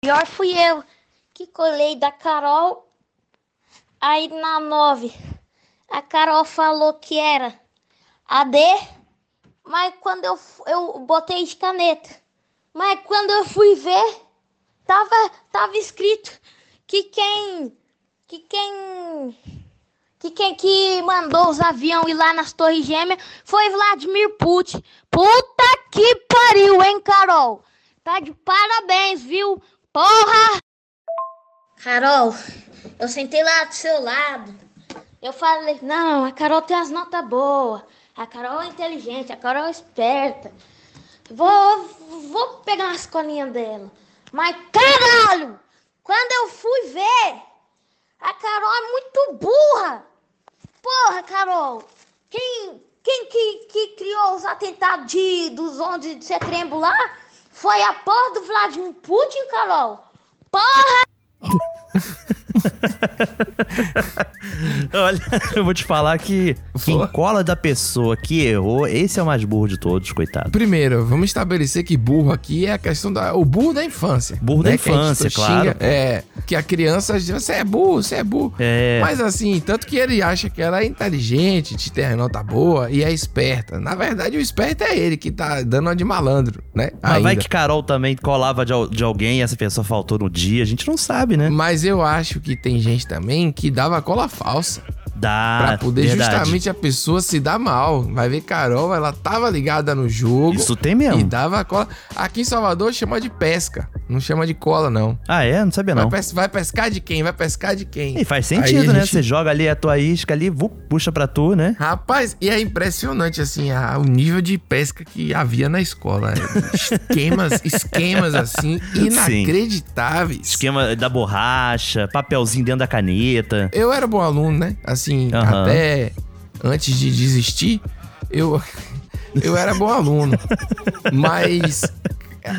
Pior fui eu que colei da Carol. Aí na 9, a Carol falou que era AD, mas quando eu, eu botei de caneta. Mas quando eu fui ver, tava, tava escrito que quem. que quem. que quem que mandou os aviões ir lá nas Torres Gêmeas foi Vladimir Putin. Puta que pariu, hein, Carol? Tá de parabéns, viu? Porra! Carol, eu sentei lá do seu lado. Eu falei, não, a Carol tem as notas boas. A Carol é inteligente, a Carol é esperta. Vou, vou pegar umas colinhas dela. Mas caralho! Quando eu fui ver, a Carol é muito burra. Porra, Carol! Quem, quem que, que criou os atentados de, dos 11 de setembro lá foi a porra do Vladimir Putin, Carol. Porra! Olha, eu vou te falar que quem cola da pessoa que errou, esse é o mais burro de todos, coitado. Primeiro, vamos estabelecer que burro aqui é a questão da. O burro da infância. Burro né? da infância, xinga- claro. É, que a criança diz, você é burro, você é burro. É. Mas assim, tanto que ele acha que ela é inteligente, te tem a nota boa e é esperta. Na verdade, o esperto é ele que tá dando uma de malandro, né? Mas vai Ainda. que Carol também colava de, de alguém e essa pessoa faltou no dia, a gente não sabe, né? Mas eu acho que tem gente também que dava cola falsa. Dá. Pra poder verdade. justamente a pessoa se dar mal. Vai ver Carol, ela tava ligada no jogo. Isso tem mesmo. E dava cola. Aqui em Salvador chama de pesca. Não chama de cola, não. Ah, é? Não sabia Vai, não. pes- vai pescar de quem? Vai pescar de quem? E faz sentido, né? Você joga ali a tua isca ali, vu, puxa pra tu, né? Rapaz, e é impressionante, assim, a- o nível de pesca que havia na escola. Esquemas, esquemas, assim, inacreditáveis. Esquema da borracha, papelzinho dentro da caneta. Eu era bom aluno, né? Assim, Aham. até antes de desistir, eu, eu era bom aluno. Mas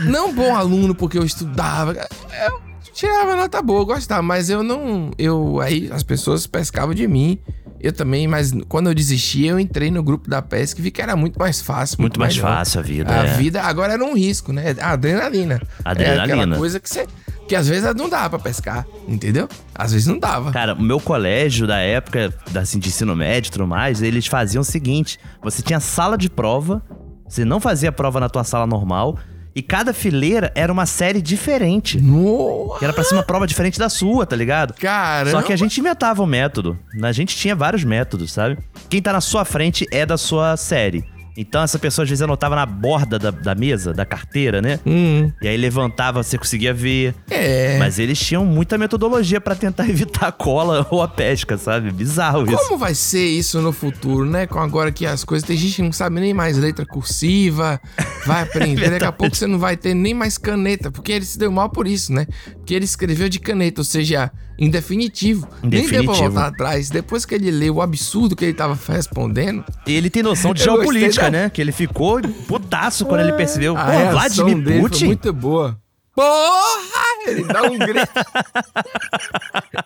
não bom aluno porque eu estudava. Eu tirava nota boa, eu gostava, mas eu não. Eu aí as pessoas pescavam de mim. Eu também, mas quando eu desisti, eu entrei no grupo da pesca e vi que era muito mais fácil. Muito mais melhor. fácil a vida, A é. vida agora era um risco, né? A adrenalina. É Adrenalina. aquela coisa que você. Que às vezes não dava pra pescar, entendeu? Às vezes não dava. Cara, o meu colégio da época, assim, de ensino médio e tudo mais, eles faziam o seguinte: você tinha sala de prova, você não fazia prova na tua sala normal, e cada fileira era uma série diferente. Nossa! Que era pra ser uma prova diferente da sua, tá ligado? Caramba! Só que a gente inventava um método. A gente tinha vários métodos, sabe? Quem tá na sua frente é da sua série. Então essa pessoa às vezes anotava na borda da, da mesa, da carteira, né? Hum, E aí levantava, você conseguia ver. é. Mas eles tinham muita metodologia pra tentar evitar a cola ou a pesca, sabe? Bizarro isso. Como vai ser isso no futuro, né? Com agora que as coisas. Tem gente que não sabe nem mais letra cursiva, vai aprender. Daqui a pouco você não vai ter nem mais caneta, porque ele se deu mal por isso, né? Porque ele escreveu de caneta, ou seja, em definitivo. Em Nem deu pra voltar atrás. Depois que ele leu o absurdo que ele tava respondendo. Ele tem noção de geopolítica, da- né? Que ele ficou putaço quando ele percebeu. a Pô, Vladimir dele foi Putin? muito boa. Porra! Ele dá um grito.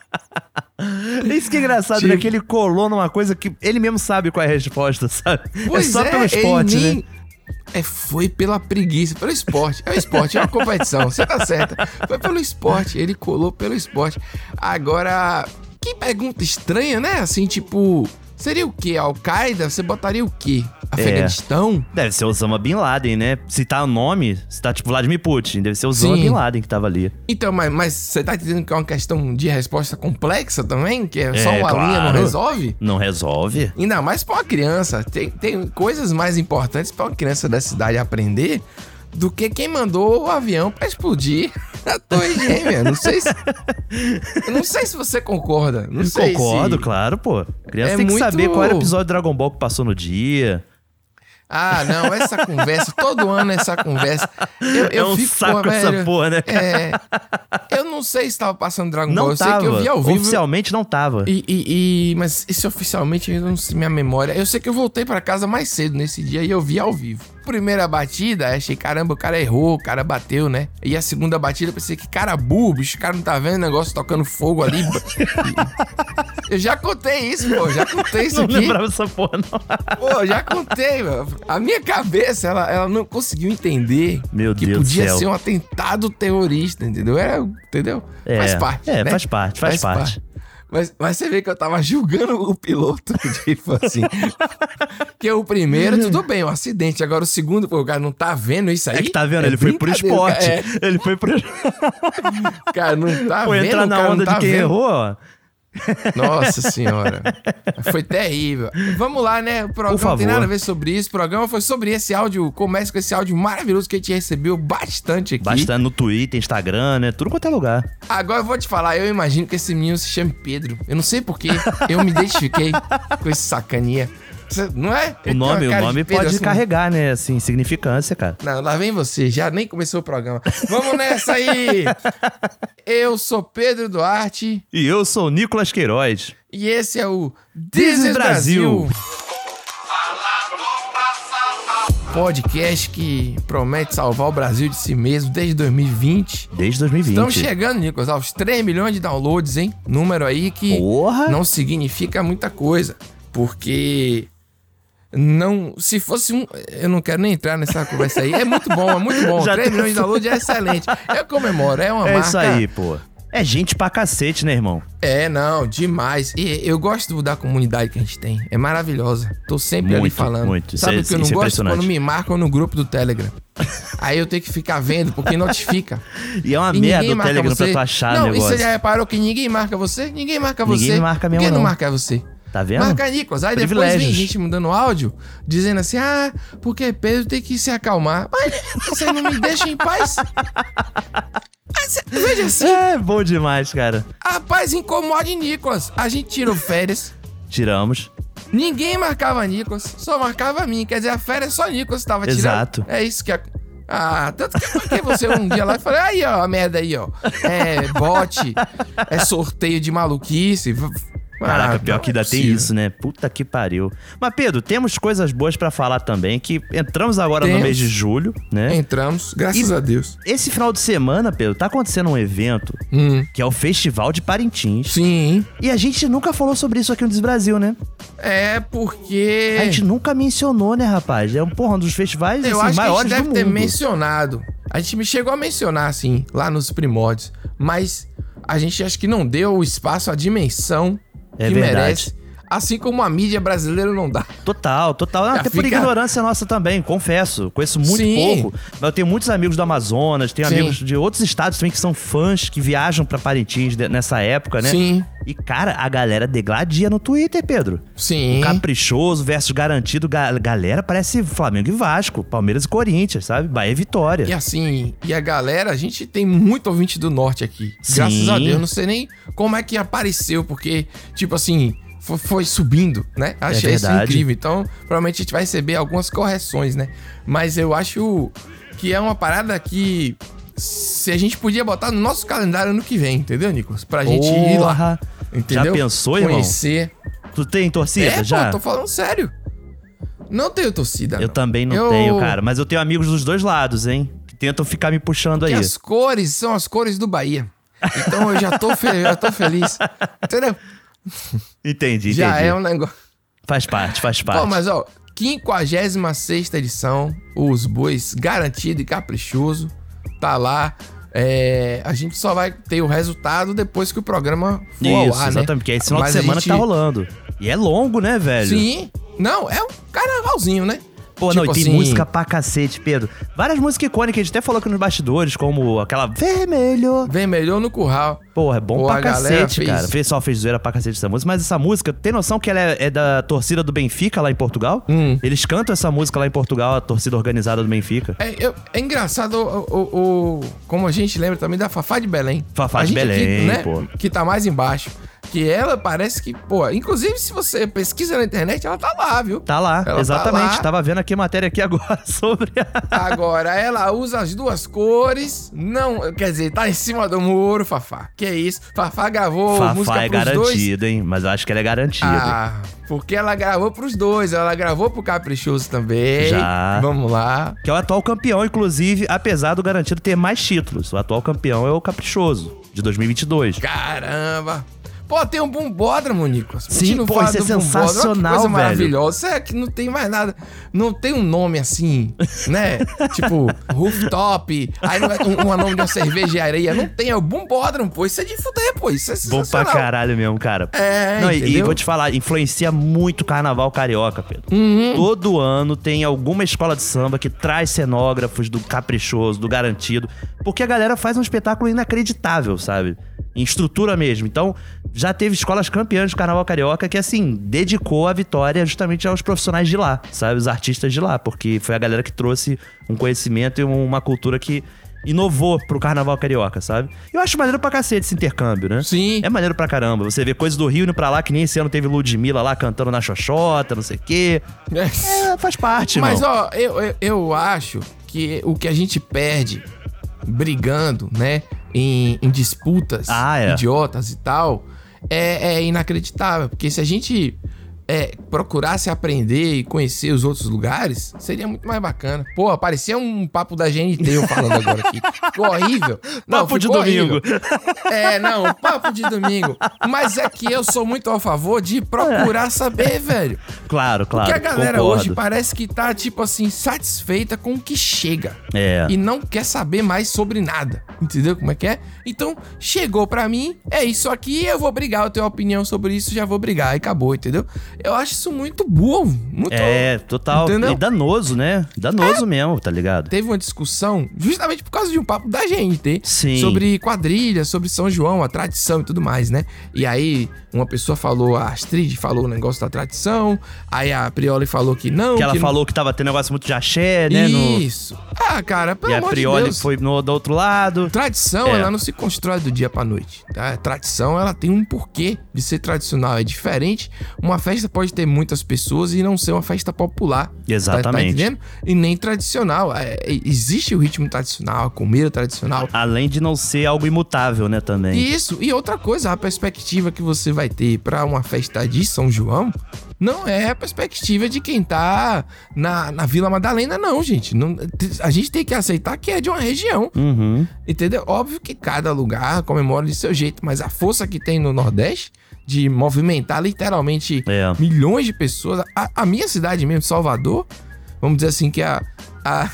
Isso que é engraçado, Tipo- né? Que ele colou numa coisa que ele mesmo sabe qual é a resposta, sabe? Pois é só pelo ele esporte, nem- né? É, foi pela preguiça, pelo esporte. É o esporte, é uma competição, você tá certa. Foi pelo esporte, ele colou pelo esporte. Agora, que pergunta estranha, né? Assim, tipo, seria o quê? Al-Qaeda? Você botaria o quê? Afeganistão? Deve ser Osama Bin Laden, né? Se tá o nome, se tá tipo Vladimir Putin, deve ser Osama Sim. Bin Laden que tava ali. Então, mas, mas você tá entendendo que é uma questão de resposta complexa também? Que é, só É, uma claro. linha não resolve? Não resolve? Ainda mais pra uma criança. Tem, tem coisas mais importantes pra uma criança dessa idade aprender do que quem mandou o avião pra explodir a Torre Gêmea. Não sei se. Eu não sei se você concorda. Não sei Concordo, se... claro, pô. Criança É tem que muito- saber qual era o episódio do Dragon Ball que passou no dia. Ah, não, essa conversa, todo ano essa conversa. Eu, eu é um fico, saco essa velho, porra, né? É. Eu não sei se tava passando Dragon Ball. Não Eu sei tava. que eu vi ao vivo. Oficialmente não tava. E, e- e- mas esse oficialmente, eu não sei minha memória. Eu sei que eu voltei pra casa mais cedo nesse dia e eu vi ao vivo. primeira batida, achei, caramba, o cara errou, o cara bateu, né? E a segunda batida, eu pensei, que cara burro, bicho, o cara não tá vendo o negócio tocando fogo ali. eu já contei isso, pô, já contei isso Não aqui. lembrava dessa porra, não. Pô, já contei, mano. A minha cabeça, ela, ela não conseguiu entender Meu que Deus podia ser um atentado terrorista, entendeu? Era, entendeu? É, faz parte. é, né? faz parte, faz parte. Mas, mas você vê que eu tava julgando o piloto, tipo assim. que o primeiro, tudo bem, um acidente. Agora o segundo, pô, o cara não tá vendo isso aí. É que tá vendo? É ele foi pro esporte. cara. Ele foi pro. É, cara, não tá Foi vendo. entrar o na onda tá de quem vendo. errou, ó. Nossa senhora. Foi terrível. Vamos lá, né? O programa não tem nada a ver sobre isso. O programa foi sobre esse áudio. Começa com esse áudio maravilhoso que a gente recebeu bastante aqui. Bastante no Twitter, Instagram, né? Tudo quanto é lugar. Agora eu vou te falar, eu imagino que esse menino se chame Pedro. Eu não sei porquê. Eu me identifiquei com esse sacaninha. Não é? O nome, o nome pode carregar, né? Assim, significância, cara. Não, lá vem você, já nem começou o programa. Vamos nessa aí! Eu sou Pedro Duarte E eu sou Nicolas Queiroz. e esse é o This is This is Brasil. Brasil. Podcast que promete salvar o Brasil de si mesmo desde 2020. Desde 2020. Estamos chegando, Nicolas, aos 3 milhões de downloads, hein? Número aí que Porra! não significa muita coisa. Porque não. Se fosse um. Eu não quero nem entrar nessa conversa aí. É muito bom, é muito bom. Já 3 tá- milhões de downloads é excelente. Eu comemoro, é uma É marca. isso aí, pô. É gente pra cacete, né, irmão? É, não, demais. E eu gosto da comunidade que a gente tem. É maravilhosa. Tô sempre ali Muito, falando. muito. Sabe é- o que eu não é gosto? impressionante. Quando me marcam no grupo do Telegram. Aí eu tenho que ficar vendo, porque notifica. E é uma E merda ninguém o Telegram você. pra tu achar não, o e negócio. você já reparou que ninguém marca você? Ninguém marca Ninguém você. me marca mesmo, que não não. marca você? Tá vendo? Marca Nicolas. Aí depois vem gente mandando áudio, dizendo assim, ah, porque Pedro tem que se acalmar. Mas você não me deixa em paz? Veja assim, É, bom demais, cara. a paz incomode Nicolas. A gente tirou férias. Tiramos. Ninguém marcava Nicolas, só marcava mim. Quer dizer, a férias só Nicolas tava tirando. Exato. É isso que... A... Ah, tanto que eu marquei você um dia lá e falei, aí ó, a merda aí ó. É bot, é sorteio de maluquice. Caraca, Ah, pior que é ainda tem possível. isso, né? Puta que pariu. Mas, Pedro, temos coisas boas pra falar também, que entramos agora no Temos. mês de julho, né? Entramos, graças E- a Deus. Esse final de semana, Pedro, tá acontecendo um evento Hum, que é o Festival de Parintins. sim, E a gente nunca falou sobre isso aqui no Desbrasil, né? é porque... A gente nunca mencionou, né, rapaz? É um, porra, um dos festivais Eu assim, acho que a maiores gente deve ter mundo. mencionado. A gente me chegou a mencionar, assim, lá nos primórdios. Mas a gente acho que não deu o espaço, a dimensão É que verdade. merece. Assim como a mídia brasileira não dá. Total, total. Já Até por fica- ignorância nossa também, confesso. Conheço muito Sim. pouco. Mas eu tenho muitos amigos do Amazonas, tenho Sim. amigos de outros estados também que são fãs, que viajam pra Parintins nessa época, né? Sim, E, cara, a galera degladia no Twitter, Pedro. sim. Caprichoso versus garantido. Ga- galera parece Flamengo e Vasco, Palmeiras e Corinthians, sabe? Bahia e Vitória. E assim, e a galera, a gente tem muito ouvinte do norte aqui. Sim. Graças a Deus. Não sei nem como é que apareceu, porque, tipo assim, foi, subindo, né? Achei isso É verdade. incrível. Então, provavelmente a gente vai receber algumas correções, né? Mas eu acho que é uma parada que. Se a gente podia botar no nosso calendário ano que vem, entendeu, Nicolas? Pra gente ir lá. Entendeu? Já pensou, irmão? Conhecer. Tu tem torcida É, já? pô, tô falando sério. Não tenho torcida. Eu não. também não Eu- tenho, cara. Mas eu tenho amigos dos dois lados, hein? Que tentam ficar me puxando aí. As cores são as cores do Bahia. Então eu já tô, fe- já tô feliz. Entendeu? Entendi, Já entendi. é um negócio. Faz parte, faz parte. Pô, mas ó, 56 edição, os bois garantido e caprichoso. Tá lá. É, a gente só vai ter o resultado depois que o programa for ao Isso, ar, né? exatamente. Porque é esse final Mas de semana gente- que tá rolando. E é longo, né, velho? Sim. Não, é um carnavalzinho, né? Pô, Tipo não, e tem assim- música pra cacete, Pedro. Várias músicas icônicas, a gente até falou aqui nos bastidores, como aquela Vermelho. Vermelhou no curral. Porra, é bom Pô, pra cacete, fez- cara. O pessoal fez zoeira pra cacete essa música. Mas essa música, tem noção que ela é, é da torcida do Benfica lá em Portugal? Hum. Eles cantam essa música lá em Portugal, a torcida organizada do Benfica. É, é engraçado o, o- o- como a gente lembra também da Fafá de Belém. Fafá A de gente aqui, Belém, né, pô. Que tá mais embaixo. Porque ela parece que, pô, inclusive se você pesquisa na internet, ela tá lá, viu? Tá lá, Ela tá exatamente. lá. Tava vendo aqui a matéria aqui agora sobre. Agora, ela usa as duas cores, não, quer dizer, tá em cima do muro, Fafá. Que isso? Fafá gravou música Fafá é pros dois. hein? Mas eu acho que ela é garantida. Ah, porque ela gravou pros dois, ela gravou pro Caprichoso também. Já. Vamos lá. Que é o atual campeão, inclusive, apesar do garantido ter mais títulos. O atual campeão é o Caprichoso, de 2022. Caramba. Pô, tem um bombódromo, Nicolas. Sim, pô, isso é sensacional, coisa velho. maravilhosa. É que não tem mais nada. Não tem um nome assim, né? tipo, rooftop. Aí não é um, um nome de uma cervejaria. Não tem, é o bombódromo, pô. Isso é de fuder, pô. Isso é Bom pra caralho mesmo, cara. É, Não, e- e, vou te falar, influencia muito o carnaval carioca, Pedro. Uhum. Todo ano tem alguma escola de samba que traz cenógrafos do caprichoso, do garantido, porque a galera faz um espetáculo inacreditável, sabe? Em estrutura mesmo. Então, já teve escolas campeãs do carnaval carioca que, assim, dedicou a vitória justamente aos profissionais de lá, sabe? Os artistas de lá, porque foi a galera que trouxe um conhecimento e uma cultura que inovou pro carnaval carioca, sabe? Eu acho maneiro pra cacete esse intercâmbio, né? Sim. É maneiro pra caramba. Você vê coisas do Rio indo pra lá, que nem esse ano teve Ludmilla lá cantando na Xoxota, não sei o quê. É, faz parte, Mas, irmão. ó, eu, eu, eu acho que o que a gente perde brigando, né, em, em disputas Ah, é. idiotas e tal, é, é inacreditável. Porque se a gente é, procurasse aprender e conhecer os outros lugares, seria muito mais bacana. Pô, parecia um papo da GNT eu falando agora aqui. Ficou horrível. Papo de domingo. horrível. É, não, papo de domingo. Mas é que eu sou muito a favor de procurar saber, velho. Claro, claro. Porque a galera concordo. hoje parece que tá, tipo assim, satisfeita com o que chega. É. E não quer saber mais sobre nada. Entendeu como é que é? Então, chegou pra mim, é isso aqui, eu vou brigar. Eu tenho opinião sobre isso, já vou brigar. E acabou, entendeu? Eu acho isso muito burro. Muito. É, total. Entendeu? É. E danoso, né? Danoso mesmo, tá ligado? Teve uma discussão, justamente por causa de um papo da GNT, Sim. sobre quadrilha, sobre São João, a tradição e tudo mais, né? E aí, uma pessoa falou, a Astrid falou o negócio da tradição, aí a Prioli falou que não. Que ela não- falou que tava tendo negócio muito de axé, né? no- Isso. Ah, cara, pelo E a amor de Prioli Deus. foi no, do outro lado. Tradição, É. ela não se constrói do dia pra noite, tá? Tradição, ela tem um porquê de ser tradicional. É diferente. Uma festa pode ter muitas pessoas e não ser uma festa popular. Tá, tá Exatamente. entendendo? E nem tradicional. É, é, existe o ritmo tradicional, a comida tradicional. Além de não ser algo imutável, né, também. Isso. E outra coisa, a perspectiva que você vai ter pra uma festa de São João não é a perspectiva de quem tá na, na Vila Madalena, não, gente. Não, a gente tem que aceitar que é de uma região. Uhum. Entendeu? Óbvio que cada lugar comemora de seu jeito, mas a força que tem no Nordeste de movimentar literalmente É. milhões de pessoas. A, a minha cidade mesmo, Salvador, vamos dizer assim, que é a, a,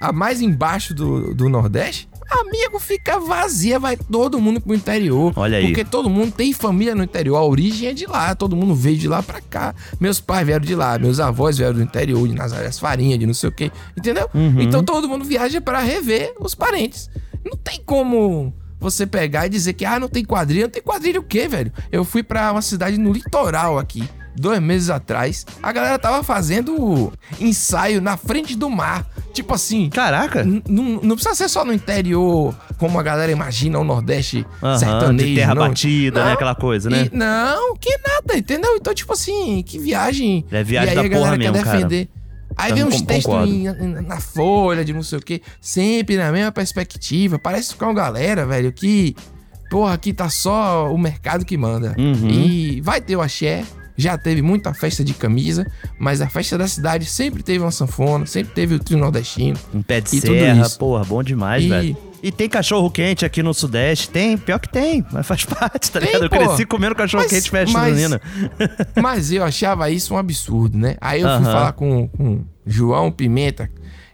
a mais embaixo do, do Nordeste. Amigo, fica vazia, vai todo mundo pro interior. Olha aí. Porque todo mundo tem família no interior, a origem é de lá, todo mundo veio de lá pra cá. Meus pais vieram de lá, meus avós vieram do interior, de Nazaré das Farinhas, de não sei o quê, entendeu? Uhum. Então todo mundo viaja pra rever os parentes. Não tem como você pegar e dizer que, ah, não tem quadrilha. Não tem quadrilha o quê, velho? Eu fui pra uma cidade no litoral aqui, dois meses atrás. A galera tava fazendo ensaio na frente do mar. Tipo assim, Caraca. Não, precisa ser só no interior, como a galera imagina o Nordeste Aham, sertanejo. de terra não. batida, né? Não. Aquela coisa, né? E- não, que nada, entendeu? Então, tipo assim, que viagem. É viagem e aí da a galera porra quer mesmo, cara. Aí vem uns textos na folha de não sei o quê, sempre na mesma perspectiva. Parece ficar uma galera, velho, que, porra, aqui tá só o mercado que manda. Uhum. E vai ter o axé, já teve muita festa de camisa, mas a festa da cidade sempre teve uma sanfona, sempre teve o trio nordestino. Um pé de serra, porra, bom demais, E- velho. E tem cachorro quente aqui no Sudeste? Tem, pior que tem, mas faz parte, tá Tem, ligado? Eu pô. cresci comendo cachorro Mas- quente festa mas- junina. Mas eu achava isso um absurdo, né? Aí eu fui falar com, com João Pimenta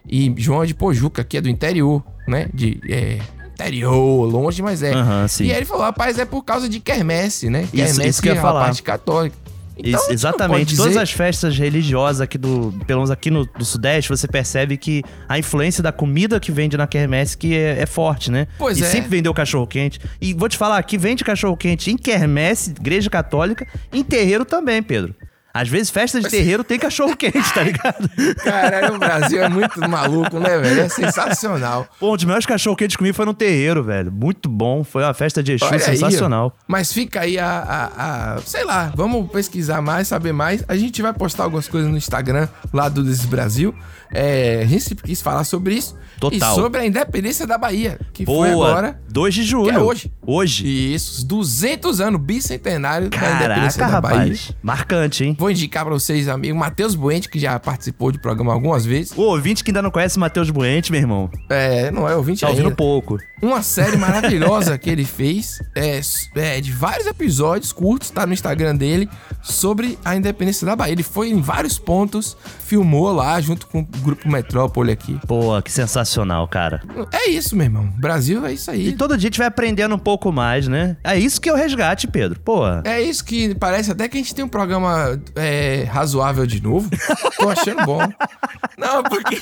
e João de Pojuca, que é do interior, né? De é, interior, longe, mas é. E aí ele falou, rapaz, é por causa de quermesse, né? Isso- Quermesse isso que eu ia é falar. a parte católica. Então, exatamente. pode Todas dizer- as festas religiosas aqui do, pelo menos aqui no do Sudeste, você percebe que a influência da comida que vende na quermesse que é, é forte, né? Pois e é. sempre vendeu cachorro quente. E vou te falar, aqui vende cachorro quente em quermesse, igreja católica, em terreiro também, Pedro. Às vezes, festa de terreiro tem cachorro quente, tá ligado? Caralho, o Brasil é muito maluco, né, velho? É sensacional. Pô, um dos melhores cachorro quentes que comi foi no terreiro, velho. Muito bom. Foi uma festa de Exu Olha aí, sensacional. ó. Mas fica aí a, a- a- Sei lá, vamos pesquisar mais, saber mais. A gente vai postar algumas coisas no Instagram lá do Desis Brasil. É, a gente quis falar sobre isso. Total. E sobre a independência da Bahia, que foi Boa. agora. 2 de julho. Que é hoje. Hoje. Isso, os 200 anos, bicentenário da independência Caraca, da Bahia. rapaz. Marcante, hein? Vou indicar pra vocês, amigo, Matheus Buente, que já participou do programa algumas vezes. O ouvinte que ainda não conhece Matheus Buente, meu irmão, É, não é ouvinte tá ouvindo ainda. pouco. Uma série maravilhosa que ele fez, é, é, de vários episódios curtos, tá no Instagram dele, sobre a independência da Bahia. Ele foi em vários pontos, filmou lá junto com Grupo Metrópole aqui. Pô, que sensacional, cara. É isso, meu irmão. Brasil é isso aí. E todo dia a gente vai aprendendo um pouco mais, né? É isso que é o resgate, Pedro. Pô, É isso que parece até que a gente tem um programa é, razoável de novo. Tô achando bom. Não, porque.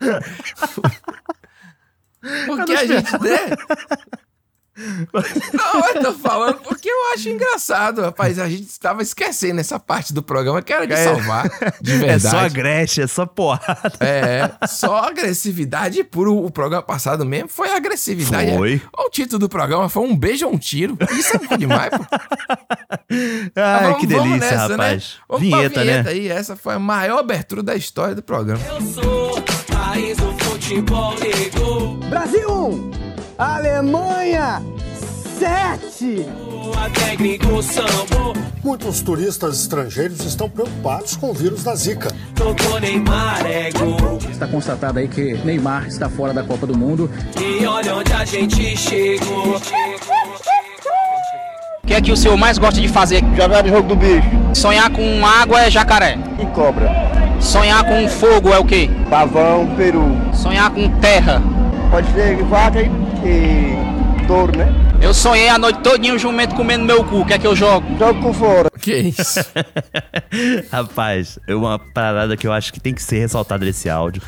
Porque a gente, né? Não, eu tô falando porque eu acho engraçado, rapaz. A gente estava esquecendo essa parte do programa que era de salvar, de é verdade. só agreste, é só porrada. É, só agressividade puro. O programa passado mesmo foi agressividade. Foi. O título do programa foi Um Beijo ou um Tiro. Isso é bom demais, pô. Ai, Vamos- que vamos delícia, nessa, rapaz. Né? Vamos Vinheta, pra vinheta né? aí. Essa foi a maior abertura da história do programa. Eu sou país do futebol negro. Brasil 1, Alemanha 7. Até gringo sambo. Muitos turistas estrangeiros estão preocupados com o vírus da Zika. Tocou Neymar é gol. Está constatado aí que Neymar está fora da Copa do Mundo. E olha onde a gente chegou. O que é que o senhor mais gosta de fazer? Jogar jogo do bicho Sonhar com água é jacaré. e cobra. Sonhar com fogo é o quê? Pavão, peru. Sonhar com terra. Pode ser vaca e, e touro, né? Eu sonhei a noite todinha o jumento comendo meu cu. O que é que eu jogo? Jogo com fora. Que isso? Rapaz, é uma parada que eu acho que tem que ser ressaltada nesse áudio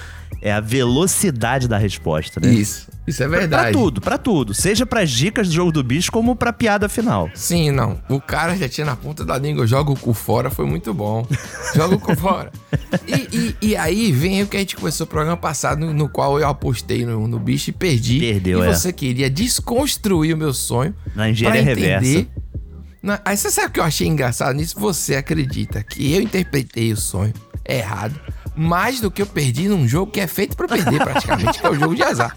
é a velocidade da resposta, né? Isso. Isso é Pra verdade. tudo, pra tudo. Seja pras dicas do jogo do bicho, como pra piada final. Sim, não. O cara já tinha na ponta da língua, joga o cu fora, foi muito bom. Joga o cu fora. E, e- e aí vem o que a gente começou o programa passado, no, no qual eu apostei no, no bicho e perdi. Perdeu, e é. você queria desconstruir o meu sonho. Na engenharia pra entender- reversa. Na- aí você sabe o que eu achei engraçado nisso? Você acredita que eu interpretei o sonho errado mais do que eu perdi num jogo que é feito pra perder praticamente, que é o jogo de azar.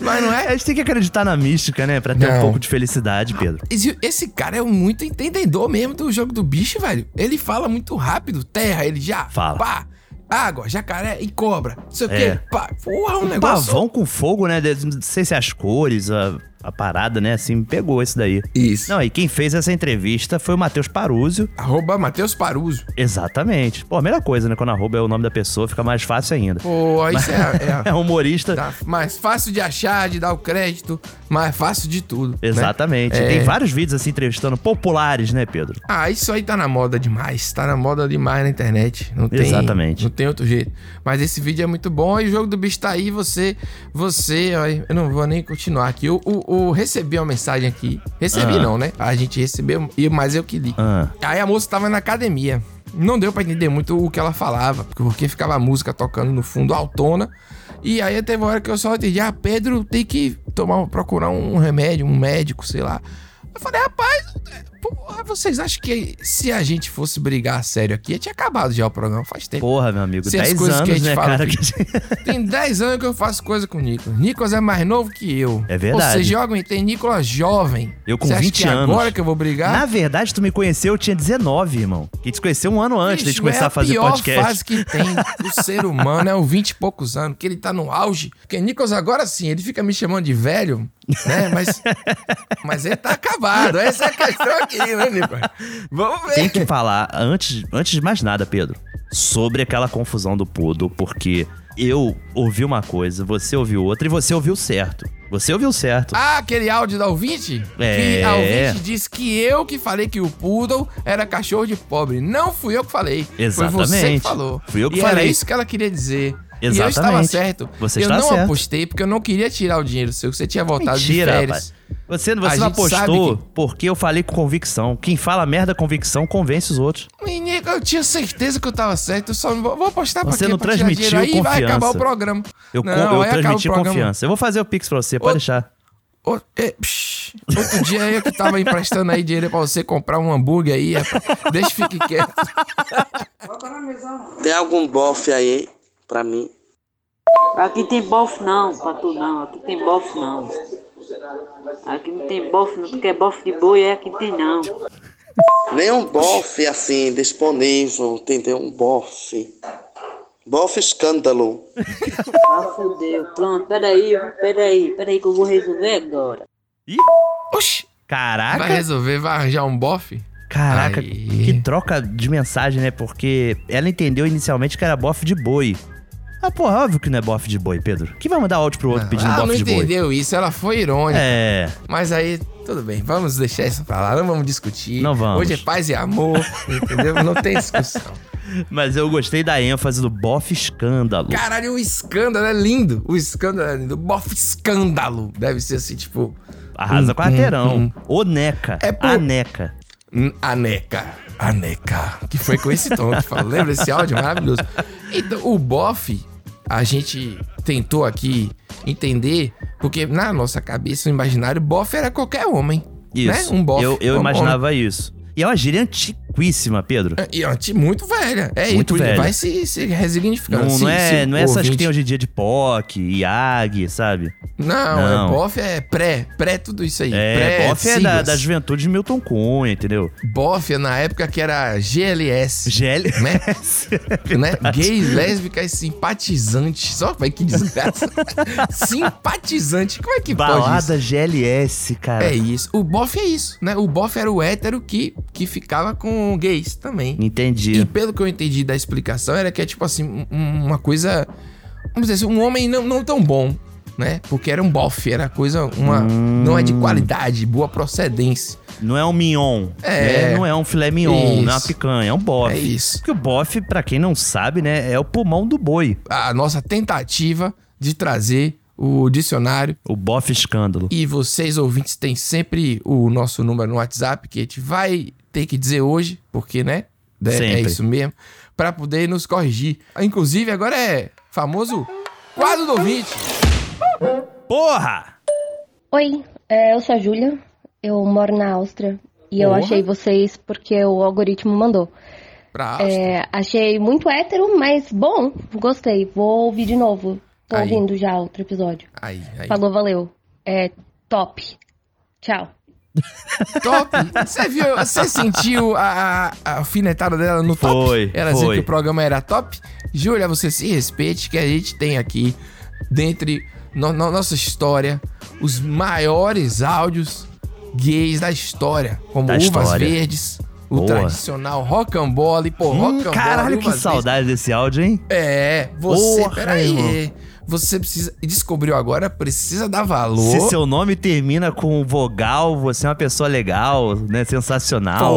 Mas não é? A gente tem que acreditar na mística, né? Pra ter um Não. pouco de felicidade, Pedro. Esse, esse cara é muito entendedor mesmo do jogo do bicho, velho. Ele fala muito rápido. Terra, ele já. Fala. Pá. Água, jacaré e cobra. Não sei o É. quê. Pá. Porra, um Um negócio. pavão com fogo, né? Não sei se as cores, a, a parada, né? Assim, me pegou esse daí. Isso. Não, e quem fez essa entrevista foi o Matheus Parúzio. Arroba Matheus Paruso. Exatamente. Pô, a melhor coisa, né? Quando arroba é o nome da pessoa, fica mais fácil ainda. Pô, isso é, é, É humorista. tá mais fácil de achar, de dar o crédito, mais fácil de tudo. né? Exatamente. É. Tem vários vídeos assim entrevistando populares, né, Pedro? Ah, isso aí tá na moda demais. Tá na moda demais na internet. Não tem, Exatamente. Não tem outro jeito. Mas esse vídeo é muito bom e o jogo do bicho tá aí. Você, você, olha, eu não vou nem continuar aqui. Eu, eu- eu recebi uma mensagem aqui. Recebi Ah. não, né? A gente recebeu, e- mas eu que li. Ah. Aí a moça tava na academia. Não deu pra entender muito o que ela falava, porque- ficava a música tocando no fundo autona. E aí teve uma hora que eu só entendi, ah, Pedro tem que tomar, procurar um remédio, um médico, sei lá. Eu falei, rapaz, porra, vocês acham que se a gente fosse brigar a sério aqui, tinha acabado já o programa faz tempo. Porra, meu amigo, Se as 10 coisas que a anos, gente né, fala cara? que- Tem 10 anos que eu faço coisa com o Nicolas. Nicolas é mais novo que eu. É verdade. Ou seja, eu aguentei Nicolas jovem. Eu com Você acha 20 que anos. agora que eu vou brigar? Na verdade, tu me conheceu, eu tinha 19, irmão. A gente se conheceu um ano antes de a gente Bicho, começar é a fazer pior podcast. fase que tem do ser humano é o 20 e poucos anos, que ele tá no auge. Porque Nicolas agora sim, ele fica me chamando de velho, né? Mas, mas ele tá acabado. Essa é a questão aqui, né, Nicolas? Vamos ver. Tem que falar, antes, antes de mais nada, Pedro, sobre aquela confusão do Poodle, porque eu ouvi uma coisa, você ouviu outra e você ouviu certo. Você ouviu certo. Ah, aquele áudio da ouvinte? É. Que a ouvinte disse que eu que falei que o poodle era cachorro de pobre. Não fui eu que falei. Foi você que Exatamente. falou. Fui eu que e falei. era isso que ela queria dizer. E eu Exatamente. estava certo. Você eu não certo. apostei porque eu não queria tirar o dinheiro seu, que você tinha voltado Mentira, de férias. rapaz. Você, você não apostou que- porque eu falei com convicção. Quem fala merda convicção convence os outros. Menino, eu tinha certeza que eu tava certo, eu só não vou, vou apostar pra Você não Pra tirar transmitiu dinheiro, Aí vai confiança. acabar o programa. Eu, não, eu o transmiti confiança. Eu vou fazer o Pix pra você, pode deixar. Ô, é, outro dia eu que tava emprestando aí dinheiro pra você comprar um hambúrguer aí. é, Deixa fique quieto. Tem algum bofe aí pra mim? Aqui tem bofe não, pra tu não. Aqui tem bofe não. Aqui não tem bofe não, porque bofe de boi é aqui tem não. Nenhum bofe assim disponível, entendeu? Um bofe. Bofe escândalo. Ah, fudeu. Pronto, peraí, peraí, peraí que eu vou resolver agora. Oxi, Caraca. vai resolver, vai arranjar um bofe? Caraca, Aí. que troca de mensagem, né? Porque ela entendeu inicialmente que era bofe de boi. Ah, porra, óbvio que não é bofe de boi, Pedro. Quem vai mandar áudio pro outro pedindo Ah, não bofe de boi? entendeu isso, ela foi irônica. É. Mas aí, tudo bem, vamos deixar isso pra lá, não vamos discutir. Não vamos. Hoje é paz e amor, entendeu? Não tem discussão. Mas eu gostei da ênfase do bofe escândalo. Caralho, o escândalo é lindo. O escândalo é lindo. O bofe escândalo. Deve ser assim, tipo. Arrasa hum, quarteirão. hum, hum. O Neca. É por- A Neca. Hum, A NECA. A NECA. Que foi com esse tom que falou. Lembra esse áudio maravilhoso? Então, o bofe, a gente tentou aqui entender, porque na nossa cabeça, o imaginário, bofe era qualquer homem. Isso. Né? Um bofe. Eu, eu Um imaginava isso. E é uma gíria antiquíssima, Pedro. E anti, muito velha. É Muito isso, velha. vai se, se resignificando. Não, Se- não é, não é essas que tem hoje em dia de POC, IAG, sabe? Não, Não. é bofe é pré, pré tudo isso aí. É, pré, bofe é da, da juventude de Milton Cunha, entendeu? Bofe é na época que era GLS. GL. Né? né? Gays, lésbicas, simpatizantes. Só vai que desgraça. Simpatizante. Como é que pode isso? Balada GLS, cara. É isso. O bofe é isso, né? O bofe era o hétero que, que ficava com gays também. Entendi. E pelo que eu entendi da explicação, era que é tipo assim, um- uma coisa. Vamos dizer assim, um homem não, não tão bom, né? Porque era um bofe, era coisa. Uma, Não é de qualidade, boa procedência. Não é um mignon. É. né? Não é um filé mignon, Isso. não é uma picanha, é um bofe. É isso. Porque o bofe, pra quem não sabe, né, é o pulmão do boi. A nossa tentativa de trazer o dicionário. O bofe escândalo. E vocês, ouvintes, têm sempre o nosso número no WhatsApp, que a gente vai ter que dizer hoje, porque, né? É- É isso mesmo. Pra poder nos corrigir. Inclusive, agora é famoso quadro do ouvinte. Porra! Oi, é, eu sou a Júlia, eu moro na Áustria e eu Porra. achei vocês porque o algoritmo mandou. Pra É, achei muito hétero, mas bom, gostei. Vou ouvir de novo. Tô Aí. ouvindo já outro episódio. Aí, aí. Falou, valeu. É top. Tchau. Top! Você viu, você sentiu a, a, alfinetada dela no top? Foi, Ela dizia foi. que o programa era top? Júlia, você se respeite, que a gente tem aqui, dentre no, no- nossa história, os maiores áudios gays da história, como Da Uvas história. Verdes, o Boa. tradicional Rocambole, pô, Hum, Rocambole. caralho, que saudade desse áudio, hein? É, você, Porra, peraí, irmão. Você precisa, descobriu agora, precisa dar valor. Se seu nome termina com vogal, você é uma pessoa legal, né? Sensacional.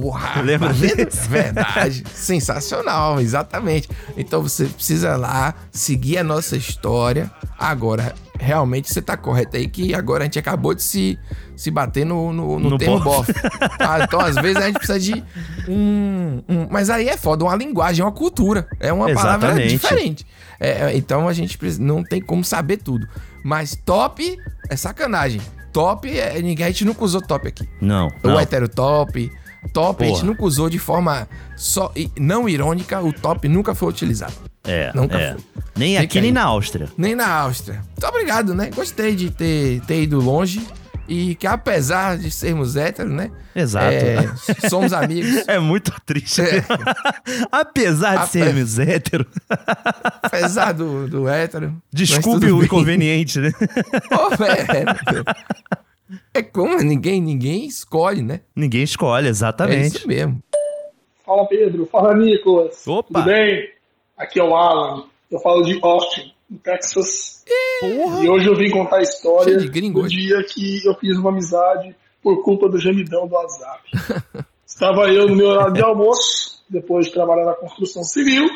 Porra! Lembra tá desse? Verdade. Sensacional, exatamente. Então você precisa lá seguir a nossa história. Agora, realmente você tá correto aí que agora a gente acabou de se, se bater no, no, no No termo bofe. Tá? Então, às vezes, a gente precisa de um, um- Mas aí é foda, uma linguagem, uma cultura. É uma palavra Exatamente. diferente. É, então a gente não tem como saber tudo. Mas top é sacanagem. Top é. Ninguém, a gente nunca usou top aqui. Não, O não. hétero top. Top, a gente Porra. nunca usou de forma só, não irônica, o top nunca foi utilizado. É, Nunca é. foi. Nem Fica aqui, aí. nem na Áustria. Nem na Áustria. Muito obrigado, né? Gostei de ter, ter ido longe. E que apesar de sermos héteros, né? Exato. é, somos amigos. É muito triste. É. Apesar de Ape- sermos hétero. Apesar do, do hétero. Desculpe o bem. inconveniente, né? Velho. É como ninguém, ninguém escolhe, né? Ninguém escolhe, É exatamente. isso mesmo. Fala Pedro, fala Nicolas. Opa. Tudo bem? Aqui é o Alan. Eu falo de Austin, no Texas. E hoje eu vim contar a história Cheio de gringo do hoje. dia que eu fiz uma amizade por culpa do gemidão do WhatsApp. Estava eu no meu horário de almoço, depois de trabalhar na construção civil,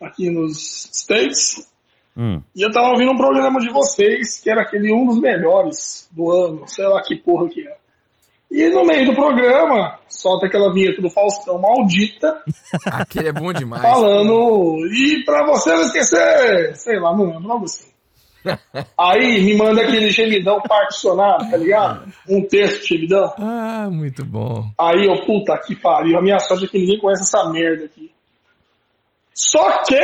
aqui nos States, Hum. E eu tava ouvindo um programa de vocês, que era aquele um dos melhores do ano, sei lá que porra que é. E no meio do programa, solta aquela vinheta do Faustão maldita, Aquele é bom demais. falando. E pra você não esquecer, sei lá, não lembro, algo assim. Aí me manda aquele gemidão particionado, tá ligado? Um texto de gemidão. Ah, muito bom. Aí eu, puta que pariu, a minha sorte é que ninguém conhece essa merda aqui. Só que,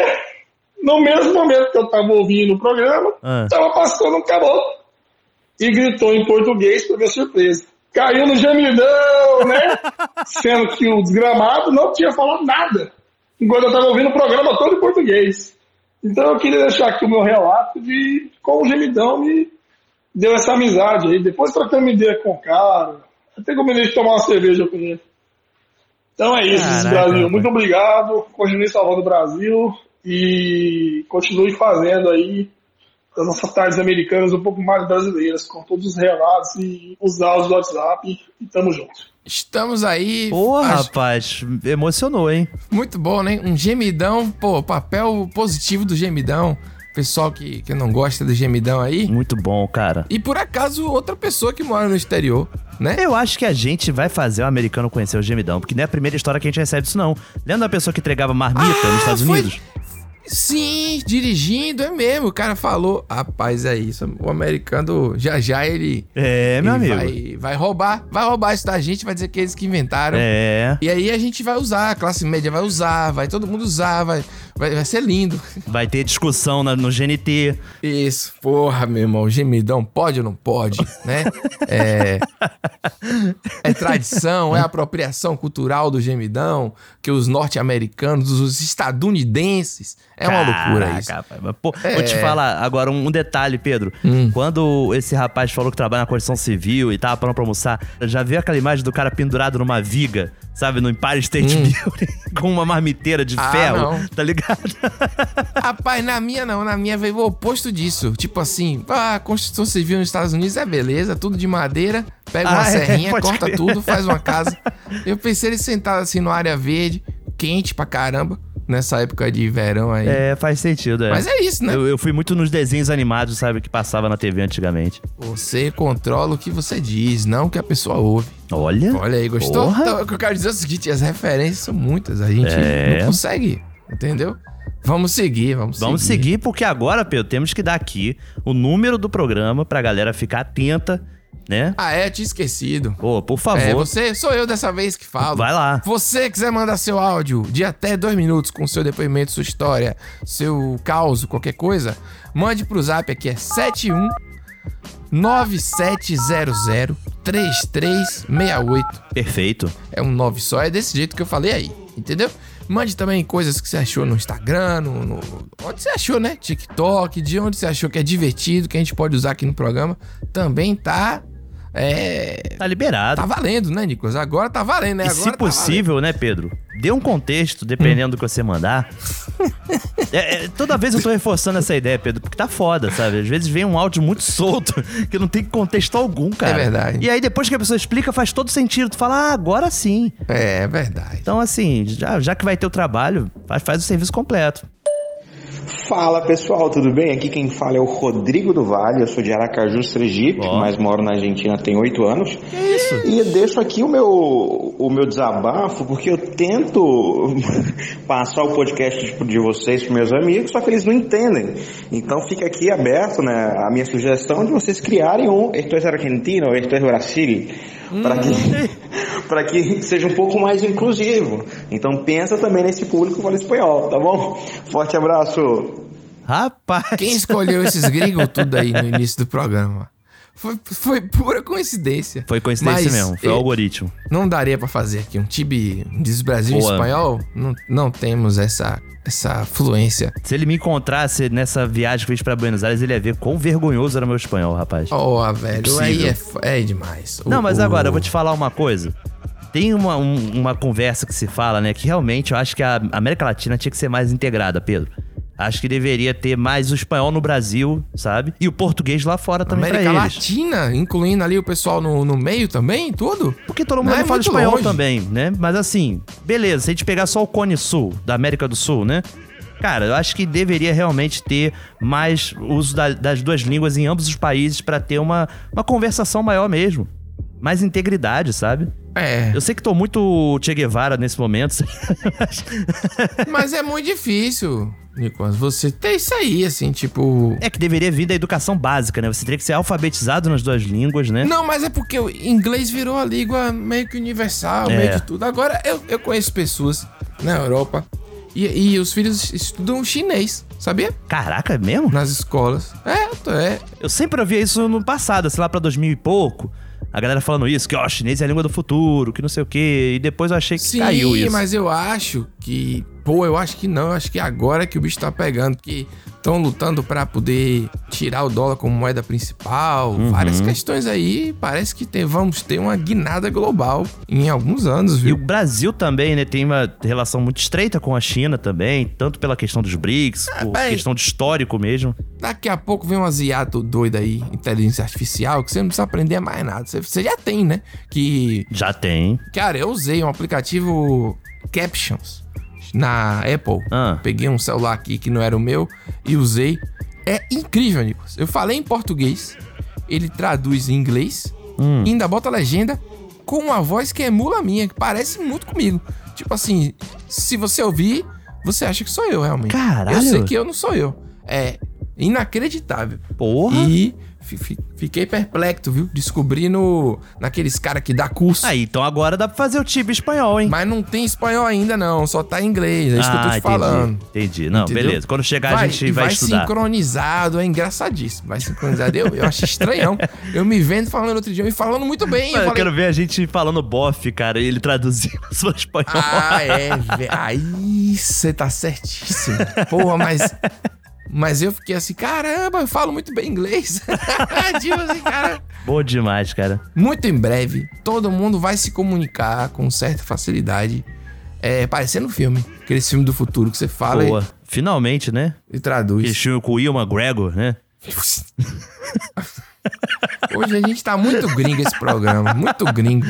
no mesmo momento que eu tava ouvindo o programa, Ah. tava passando um caboclo e gritou em português pra minha surpresa. Caiu no gemidão, né? Sendo que o desgramado não tinha falado nada. Enquanto eu tava ouvindo o programa todo em português. Então eu queria deixar aqui o meu relato de como o gemidão me deu essa amizade aí. Depois trocando ideia com o cara. Até combinei de tomar uma cerveja com ele. Então é isso, Caraca, Brasil. rapaz. Muito obrigado. Continue salvando o Brasil e continue fazendo aí as nossas tardes americanas um pouco mais brasileiras, com todos os relatos e os áudios do WhatsApp. E tamo junto. Estamos aí. Porra, Acho- rapaz, emocionou, hein? Muito bom, né? Um gemidão, pô, papel positivo do gemidão. Pessoal que, que não gosta do gemidão aí. Muito bom, cara. E por acaso, outra pessoa que mora no exterior, né? Eu acho que a gente vai fazer o americano conhecer o gemidão, porque não é a primeira história que a gente recebe isso, não. Lembra da pessoa que entregava marmita nos Estados Ah, foi- Unidos? Sim, dirigindo, é mesmo. O cara falou, rapaz, é isso. O americano, já já ele. É, meu ele amigo. Vai, vai roubar, vai roubar isso da gente, vai dizer que eles que inventaram. É. E aí a gente vai usar, a classe média vai usar, vai todo mundo usar, vai, vai, vai ser lindo. Vai ter discussão na- no GNT. Isso, porra, meu irmão, gemidão pode ou não pode, né? É, é tradição, é apropriação cultural do gemidão, que os norte-americanos, os estadunidenses, é uma loucura Caraca, isso. rapaz. Mas, pô, É. Vou te falar agora um, um detalhe, Pedro. Hum. Quando esse rapaz falou que trabalha na construção civil e tava pra almoçar, já viu aquela imagem do cara pendurado numa viga, sabe, no Empire State Building, com uma marmiteira de Hum. Ah, ferro, não. tá ligado? Rapaz, na minha não, na minha veio o oposto disso. Tipo assim, ah, a construção civil nos Estados Unidos é beleza, tudo de madeira, pega uma Ah, é, serrinha, corta crer. tudo, faz uma casa. Eu pensei ele sentado assim numa área verde, quente pra caramba, nessa época de verão aí. É, faz sentido, é. Mas é isso, né? Eu, eu fui muito nos desenhos animados, sabe, que passava na TV antigamente. Você controla o que você diz, não o que a pessoa ouve. Olha. Olha aí, gostou? Porra. Então, o que eu quero dizer é o seguinte: as referências são muitas, a gente É. não consegue, entendeu? Vamos seguir, vamos, Vamos seguir, porque agora, Pedro, temos que dar aqui o número do programa pra galera ficar atenta, né? Ah, é, tinha esquecido. Pô, por favor. É, você, sou eu dessa vez que falo. Vai lá. Você quiser mandar seu áudio de até dois minutos com seu depoimento, sua história, seu caos, qualquer coisa, mande pro zap aqui, é 71 9700 3368. Perfeito. É um 9 só, é desse jeito que eu falei aí, entendeu? Mande também coisas que você achou no Instagram, no, no- onde você achou, né? TikTok, de onde você achou que é divertido, que a gente pode usar aqui no programa. Também tá. É. Tá liberado. Tá valendo, né, Nicolas? Agora tá valendo, né? E Agora se tá possível, né, Pedro? Dê um contexto, dependendo do que você mandar. É, é, toda vez eu tô reforçando essa ideia, Pedro, porque tá foda, sabe? Às vezes vem um áudio muito solto, que não tem contexto algum, cara. É verdade. E aí depois que a pessoa explica, faz todo sentido. Tu fala, ah, agora sim. É, é verdade. Então, assim, já, já que vai ter o trabalho, faz, faz o serviço completo. Fala pessoal, tudo bem? Aqui quem fala é o Rodrigo do Vale, eu sou de Aracaju, Sergipe, mas moro na Argentina tem oito anos. Que isso? E eu deixo aqui o meu, o meu desabafo, porque eu tento passar o podcast de, de vocês para meus amigos, só que eles não entendem. Então fica aqui aberto né, a minha sugestão de vocês criarem um Esto es Argentino, Esto es Brasil, para que, para que seja um pouco mais inclusivo. Então pensa também nesse público que fala espanhol, tá bom? Forte abraço! Rapaz! Quem escolheu esses gringos tudo aí no início do programa? Foi, foi pura coincidência. Foi coincidência Mas, mesmo, foi o eh, algoritmo. Não daria pra fazer aqui um time diz Brasil e Boa. espanhol? Não, não temos essa, essa fluência. Se ele me encontrasse nessa viagem que eu fiz pra Buenos Aires, ele ia ver quão vergonhoso era meu espanhol, rapaz. Ó, velho, Impossível. aí é, é demais. O- Não, mas o- agora eu vou te falar uma coisa. Tem uma, um- uma conversa que se fala, né? Que realmente eu acho que a América Latina tinha que ser mais integrada, Pedro. Acho que deveria ter mais o espanhol no Brasil, sabe? E o português lá fora também América. Latina, incluindo ali o pessoal no, no meio também, tudo? Porque todo mundo é fala espanhol longe. também, né? Mas assim, beleza, se a gente pegar só o Cone Sul, da América do Sul, né? Cara, eu acho que deveria realmente ter mais uso da- das duas línguas em ambos os países pra ter uma, uma conversação maior mesmo. Mais integridade, sabe? É. Eu sei que tô muito Che Guevara nesse momento. Mas é muito difícil, Nicolas, você ter isso aí, assim, tipo. É que deveria vir da educação básica, né? Você teria que ser alfabetizado nas duas línguas, né? Não, mas é porque o inglês virou a língua meio que universal, É. meio que tudo. Agora, eu, eu conheço pessoas na Europa e, e os filhos estudam chinês, sabia? Caraca, é mesmo? Nas escolas. É, é. Eu sempre ouvia isso no passado, sei lá, pra 2000 e pouco. A galera falando isso, que ó, chinês é a língua do futuro, que não sei o quê. E depois eu achei que Sim, caiu isso. mas eu acho que. Pô, eu acho que não. Eu acho que agora que o bicho tá pegando, que estão lutando pra poder tirar o dólar como moeda principal. Uhum. Várias questões aí. Parece que tem- vamos ter uma guinada global em alguns anos, E viu? o Brasil também, né, tem uma relação muito estreita com a China também, tanto pela questão dos BRICS, por bem. questão de histórico mesmo. Daqui a pouco vem um asiato doido aí, inteligência artificial, que você não precisa aprender mais nada. Você, você já tem, né? Que. Já tem. Cara, eu usei um aplicativo Captions na Apple. Peguei um celular aqui que não era o meu e usei. É incrível, Nicolas. Eu falei em português, ele traduz em inglês e ainda bota a legenda com uma voz que emula a minha, que parece muito comigo. Tipo assim, se você ouvir, você acha que sou eu realmente. Caralho. Eu sei que eu não sou eu. É inacreditável. Porra. E fiquei perplexo, viu? Descobri no, naqueles cara que dá curso. Aí, então agora dá pra fazer o Tibi espanhol, hein? Mas não tem espanhol ainda, não. Só tá em inglês. É isso que eu tô te Ah, entendi, falando. Entendi. Não, Entendeu? beleza. Quando chegar a gente vai, vai estudar. sincronizado, é engraçadíssimo. Vai sincronizado. Eu, eu acho estranhão. Eu me vendo falando outro idioma e falando muito bem. Mano, eu eu falei, quero ver a gente falando bofe, cara, e ele traduzindo o seu espanhol. Ah, é. Aí você tá certíssimo. Porra, mas. Mas eu fiquei assim, caramba, eu falo muito bem inglês. tipo assim, cara. Boa demais, cara. Muito em breve, todo mundo vai se comunicar com certa facilidade. É, parecendo um filme. Aquele filme do futuro que você fala Boa. Finalmente, né? e, e traduz. Aquele filme com o Ian McGregor, né? Hoje a gente tá muito gringo esse programa, muito gringo.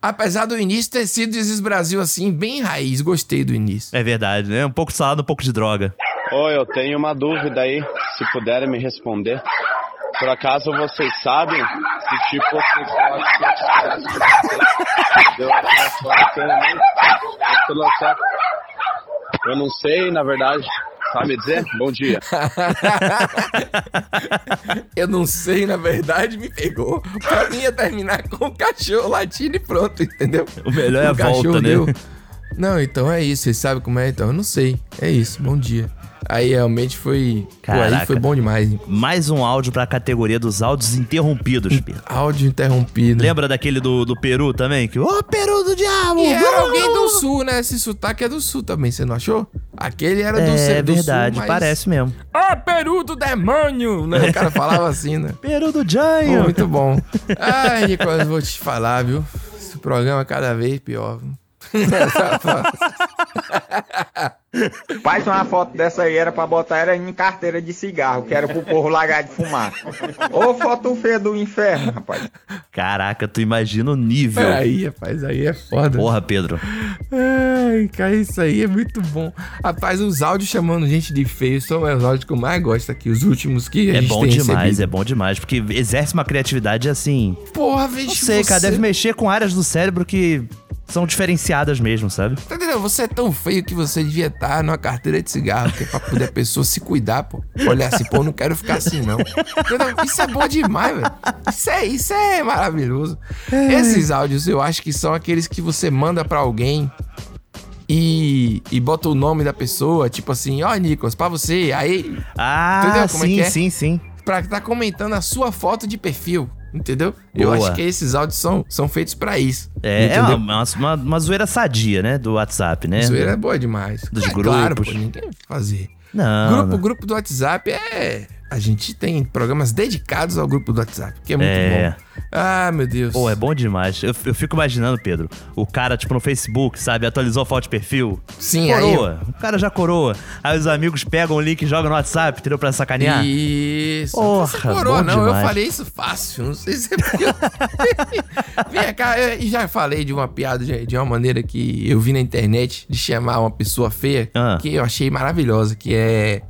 Apesar do início ter sido Desis Brasil assim, bem raiz, gostei do início. É verdade, né? Um pouco de salada, um pouco de droga. Oi, eu tenho uma dúvida aí, se puderem me responder. Por acaso vocês sabem se tipo Eu não sei, na verdade. Sabe dizer? Bom dia. Eu não sei, na verdade, me pegou. Pra mim ia terminar com o cachorro latindo e pronto, entendeu? O melhor é a volta, né? deu. Não, então é isso. Vocês sabem como é? Então eu não sei. É isso, bom dia. Aí realmente foi. Pô, aí Caraca. foi bom demais. hein? Mais um áudio pra categoria dos áudios interrompidos, Pedro. Áudio interrompido. Lembra daquele do, do Peru também? Que, ô, Peru do diabo! E era alguém do sul, né? Esse sotaque é do sul também, você não achou? Aquele era do, É do verdade, sul, mas... parece mesmo. Ah, Peru do demônio! Né? O cara falava assim, né? Peru do Pô, Janho! muito bom. Ai, Nicolas, eu vou te falar, viu? Esse programa é cada vez pior. viu? Faz uma foto dessa aí, era pra botar ela em carteira de cigarro, que era pro povo largar de fumar. Ô foto feia do inferno, rapaz. Caraca, tu imagina o nível. Aí, rapaz, aí é foda. Porra, Pedro. Ai, cara, isso aí é muito bom. Rapaz, os áudios chamando gente de feio são os áudios que eu mais gosto aqui, os últimos que a É gente bom tem demais, recebido. é bom demais, porque exerce uma criatividade assim. Porra, vejo Não sei, cara, você- deve mexer com áreas do cérebro que são diferenciadas mesmo, sabe? Tá entendendo? Você é tão feio que você devia estar numa carteira de cigarro, que é pra poder a pessoa se cuidar, pô. Olhar assim, pô, não quero ficar assim, não. Entendeu? Isso é bom demais, velho. Isso é, isso é maravilhoso. Esses áudios eu acho que são aqueles que você manda pra alguém e, e bota o nome da pessoa, tipo assim, ó, Nicolas, pra você, aí. Ah, Entendeu como é sim, que é? sim, sim. Pra tá comentando a sua foto de perfil, entendeu? Eu Boa. acho que esses áudios são, são feitos pra isso. É, é uma, uma, uma zoeira sadia, né? Do WhatsApp, né? Zoeira é boa demais. Dos é claro, pô, grupos. ninguém fazer. Não. grupo, não. grupo do WhatsApp é. A gente tem programas dedicados ao grupo do WhatsApp, que é muito É. bom. Ah, meu Deus. Pô, é bom demais. Eu, eu fico imaginando, Pedro, o cara, tipo, no Facebook, sabe, atualizou a foto de perfil. Sim, aí- coroa. O cara já coroa. Aí os amigos pegam o link e jogam no WhatsApp, entendeu? Pra sacanear. Isso. Porra, Você coroa, bom não. Eu demais. falei isso fácil. Não sei se é porque. eu- Vem cá, eu já falei de uma piada de, de uma maneira que eu vi na internet de chamar uma pessoa feia, Ah. que eu achei maravilhosa, que é.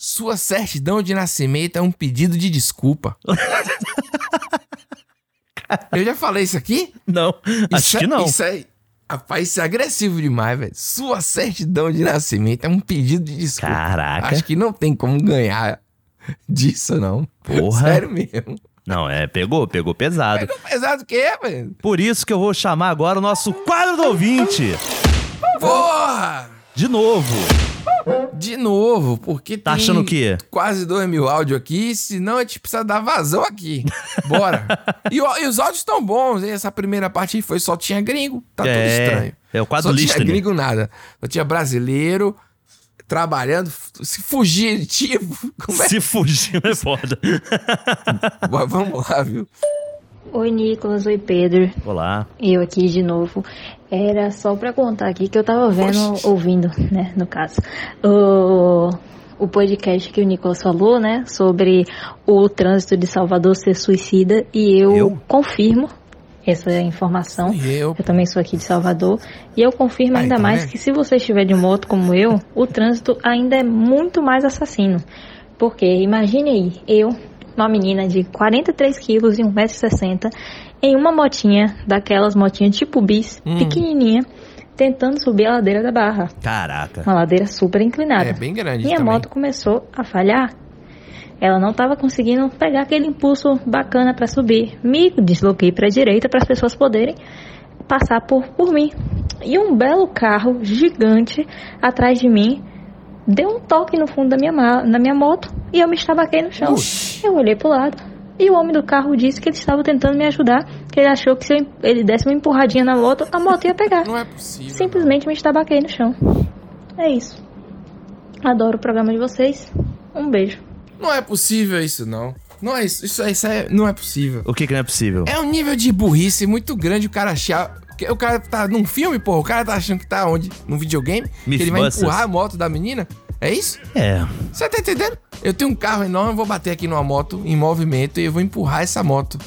Sua certidão de nascimento é um pedido de desculpa. eu já falei isso aqui? Não, acho Isso é- que não. Isso é. Rapaz, isso é agressivo demais, velho. Sua certidão de nascimento é um pedido de desculpa. Caraca. Acho que não tem como ganhar disso, não. Porra. Sério mesmo. Não, é, pegou, pegou pesado. Pesado o quê, velho? Por isso que eu vou chamar agora o nosso quadro do ouvinte. Porra! De novo. De novo, porque Tá tem achando o quê? quase dois mil áudios aqui, senão a gente precisa dar vazão aqui. Bora. e, e os áudios estão bons, hein? Essa primeira parte foi só tinha gringo. Tá tudo É, estranho. é o quadro Só tinha gringo nada. Só tinha brasileiro trabalhando, se fugitivo. Como é? Se fugindo é foda. Mas Vamos lá, viu? Oi, Nicolas. Oi, Pedro. Olá. Eu aqui de novo. Era só pra contar aqui que eu tava vendo, ouvindo, né, no caso, o, o podcast que o Nicolas falou, né, sobre o trânsito de Salvador ser suicida e eu, confirmo essa informação. eu. também sou aqui de Salvador e eu confirmo Ah, ainda então, mais né? que se você estiver de moto como eu, o trânsito ainda é muito mais assassino. Porque imagine aí, eu, uma menina de 43 quilos e 1,60m, em uma motinha, daquelas motinhas tipo bis, Hum. pequenininha, tentando subir a ladeira da barra. Caraca. Uma ladeira super inclinada. É bem grande Minha também. moto começou a falhar. Ela não estava conseguindo pegar aquele impulso bacana para subir. Me desloquei para a direita para as pessoas poderem passar por, por mim. E um belo carro gigante atrás de mim deu um toque no fundo da minha, na minha moto e eu me estabaquei no chão. Eu olhei pro lado e o homem do carro disse que ele estava tentando me ajudar, que ele achou que se eu ele desse uma empurradinha na moto, a moto ia pegar. Não é possível. Simplesmente me estabaquei no chão. É isso. Adoro o programa de vocês. Um beijo. Não é possível isso, não. Não é isso. Isso, é- isso é, não é possível. O que que não é possível? É um nível de burrice muito grande o cara achar. que O cara tá num filme, porra. O cara tá achando que tá onde? Num videogame? Que ele vai empurrar a moto da menina? É isso? É. Você tá entendendo? Eu tenho um carro enorme, eu vou bater aqui numa moto em movimento e eu vou empurrar essa moto.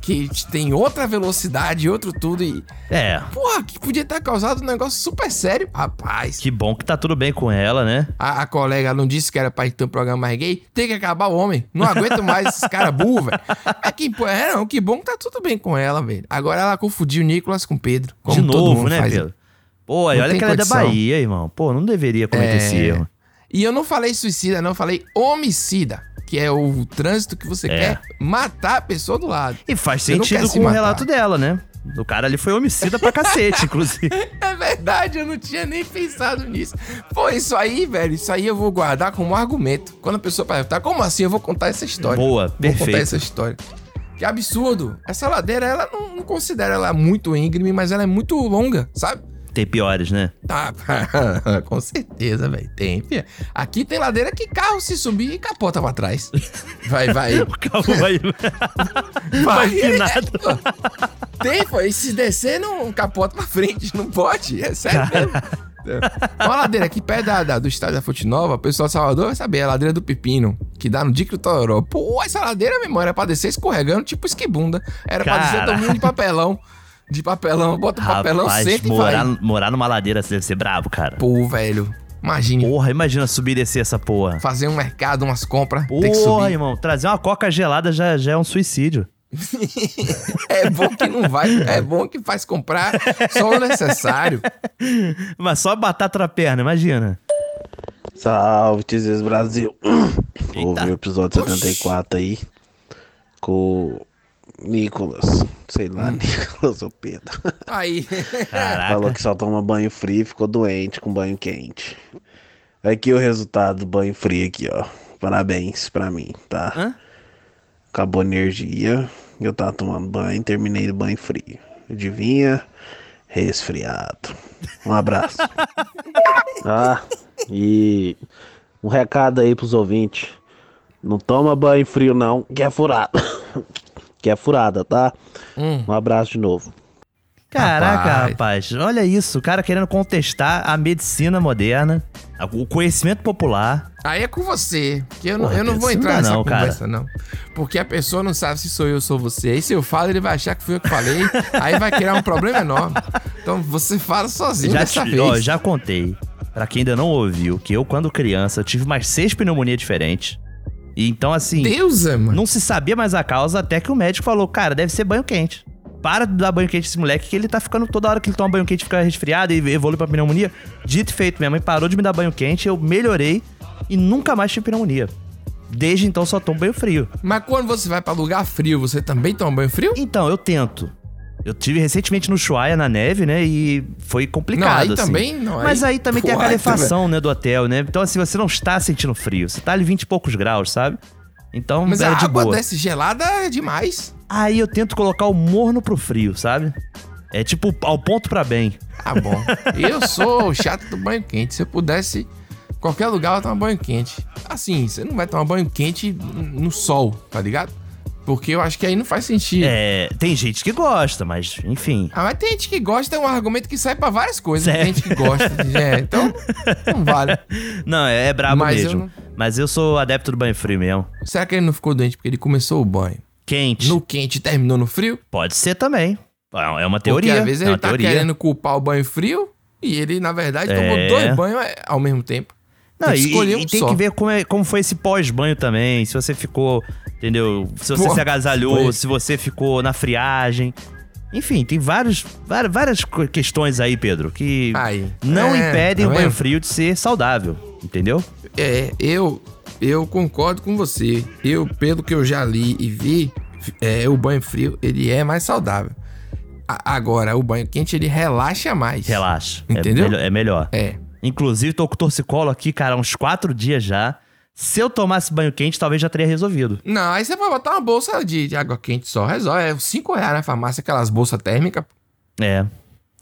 Que tem outra velocidade, outro tudo e. É. Porra, que podia ter causado um negócio super sério. Rapaz. Que bom que tá tudo bem com ela, né? A, a colega não disse que era pra ter um programa mais gay. Tem que acabar o homem. Não aguento mais esses caras burros, velho. Mas que, pô, é, não, que bom que tá tudo bem com ela, velho. Agora ela confundiu o Nicolas com o Pedro. De novo, né, faz. Pedro? Pô, e Não olha que ela é da. Bahia, irmão. Pô, não deveria cometer esse É. erro. E eu não falei suicida, não. Eu falei homicida. Que é o trânsito que você É. quer matar a pessoa do lado. E faz Você sentido com o relato dela, né? O cara ali foi homicida pra cacete, inclusive. É verdade, eu não tinha nem pensado nisso. Pô, isso aí, velho, isso aí eu vou guardar como argumento. Quando a pessoa perguntar, como assim eu vou contar essa história? Boa, Vou perfeito. contar essa história. Que absurdo. Essa ladeira, ela não, não considera ela muito íngreme, mas ela é muito longa, sabe? Tem piores, né? Tá, com certeza, velho. Tem. Aqui tem ladeira que carro se subir e capota pra trás. Vai, vai. O carro vai. Vai, empinado. é, pô. Tem, pô. E se descer, não capota pra frente. Não pode. É sério mesmo. Uma ladeira aqui perto da, da- do estádio da Fonte Nova, o pessoal de Salvador vai saber, é a ladeira do Pepino, que dá no Dique do Tororó. Pô, essa ladeira, meu irmão, era pra descer escorregando, tipo esquibunda. Era pra descer Cara. todo mundo de papelão. De papelão, bota o papelão, senta e morar, vai. morar numa ladeira deve ser brabo, cara. Pô, velho. Imagine. Porra, imagina subir e descer essa porra. Fazer um mercado, umas compras, tem que Porra, subir. irmão, trazer uma coca gelada já, já é um suicídio. É bom que não vai, é bom que faz comprar só o necessário. Mas só batata na perna, imagina. Salve, Tizes Brasil. Ouvi o episódio 74 aí com Nicolas. Sei lá, Nicolas ou Pedro. Aí. Falou que só toma banho frio e ficou doente com banho quente. Aqui o resultado do banho frio aqui, ó. Parabéns pra mim, tá? Acabou a energia. Eu tava tomando banho, terminei do banho frio. Adivinha? Resfriado. Um abraço. ah, e um recado aí pros ouvintes. Não toma banho frio, não, que é furada. Que é furada, tá? Hum. Um abraço de novo. Caraca, Rapaz. rapaz. olha isso. O cara querendo contestar a medicina moderna, o conhecimento popular. Aí é com você, que eu não, Porra, eu não vou entrar não nessa não, conversa, não. Porque a pessoa não sabe se sou eu ou sou você. Aí se eu falo, ele vai achar que fui eu que falei, aí vai criar um problema enorme. Então você fala sozinho Já, dessa te- vez. ó, já contei, pra quem ainda não ouviu, que eu, quando criança, tive mais seis pneumonias diferentes. E então, assim. Deusa, mano. Não se sabia mais a causa até que o médico falou: cara, deve ser banho quente. Para de dar banho quente esse moleque, que ele tá ficando toda hora que ele toma banho quente, fica resfriado e evolui pra pneumonia. Dito e feito, minha mãe parou de me dar banho quente, eu melhorei e nunca mais tive pneumonia. Desde então só tomo banho frio. Mas quando você vai pra lugar frio, você também toma banho frio? Então, eu tento. Eu tive recentemente no Chuaia, na neve, né? E foi complicado. Não, aí assim. também não, Mas aí- aí também tem a calefação, né, do hotel, né? Então, assim, você não está sentindo frio. Você tá ali 20 e poucos graus, sabe? Então, Mas é a de água boa. desce gelada é demais. Aí eu tento colocar o morno pro frio, sabe? É tipo ao ponto pra bem. Ah, bom. Eu sou o chato do banho quente. Se eu pudesse, qualquer lugar eu tomar banho quente. Assim, você não vai tomar banho quente no sol, tá ligado? Porque eu acho que aí não faz sentido. É, tem gente que gosta, mas enfim. Ah, mas tem gente que gosta, é um argumento que sai pra várias coisas. Certo. Tem gente que gosta. de- é, então, não vale. Não, é, é brabo Mas eu mesmo. não- Mas eu sou adepto do banho frio mesmo. Será que ele não ficou doente porque ele começou o banho? Quente. No quente e terminou no frio? Pode ser também. É uma teoria. Porque às vezes é ele tá teoria. querendo culpar o banho frio e ele, na verdade, tomou É. dois banhos é, ao mesmo tempo. Não, tem e, e tem só. que ver como, é- como foi esse pós-banho também. Se você ficou, entendeu? Se você Pô, se agasalhou, foi. se você ficou na friagem. Enfim, tem vários, várias, várias questões aí, Pedro, que Aí. não É, impedem tá o banho vendo? frio de ser saudável, entendeu? É, eu eu concordo com você. Eu, pelo que eu já li e vi, é, o banho frio, ele é mais saudável. A- agora, o banho quente, ele relaxa mais. Relaxa. É Entendeu? melhor- É melhor. É. Inclusive, tô com o torcicolo aqui, cara, há uns quatro dias já. Se eu tomasse banho quente, talvez já teria resolvido. Não, aí você pode botar uma bolsa de, de água quente só. Resolve. É 5 reais na farmácia, aquelas bolsas térmicas. É.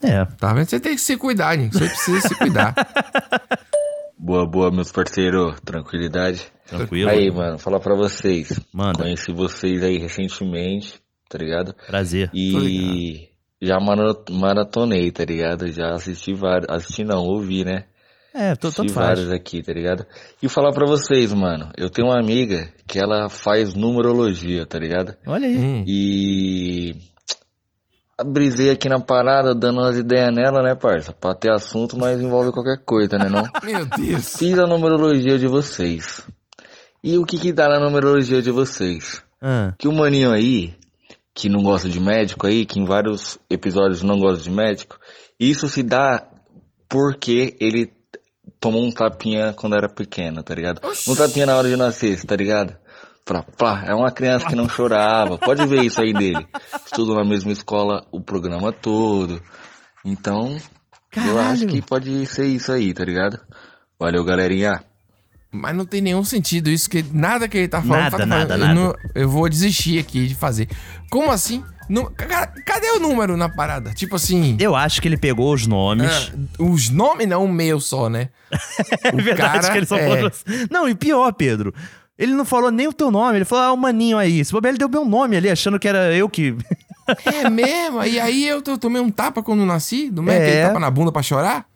É. Tá vendo? Você tem que se cuidar, gente. Você precisa se cuidar. Boa, boa, meus parceiros. Tranquilidade? Tranquilo. Aí, mano, falar pra vocês. Manda. Conheci vocês aí recentemente, tá ligado? Prazer. E já mara- maratonei, tá ligado? Já assisti vários. Assisti não, ouvi, né? É, tô, tanto faz. vários aqui, tá ligado? E falar pra vocês, mano. Eu tenho uma amiga que ela faz numerologia, tá ligado? Olha aí. Hum. E. Brisei aqui na parada, dando umas ideias nela, né, parça? Pra ter assunto, mas envolve qualquer coisa, né, não? Meu Deus. Fiz a numerologia de vocês. E o que que dá na numerologia de vocês? Ah, Que o maninho aí, que não gosta de médico aí, que em vários episódios não gosta de médico, isso se dá porque ele tomou um tapinha quando era pequeno, tá ligado? Um tapinha na hora de nascer, tá ligado? Pra, pá, é uma criança que não chorava. Pode ver isso aí dele. Estudou na mesma escola o programa todo. Então, eu acho Caralho. que pode ser isso aí, tá ligado? Valeu, galerinha. Mas não tem nenhum sentido isso, que nada que ele tá falando. Nada, tá nada, falando. nada. Eu, não- eu vou desistir aqui de fazer. Como assim? Cadê o número na parada? Tipo assim. eu acho que ele pegou os nomes. ah, os nomes não, o meu só, né? É verdade cara que ele só é- falou assim. Não, e pior, Pedro. Ele não falou nem o teu nome, ele falou, ah, o maninho aí. Se bobear, ele deu meu nome ali, achando que era eu que. É mesmo? E aí eu, to- tomei um tapa quando nasci, do médico, É. aquele tapa na bunda pra chorar.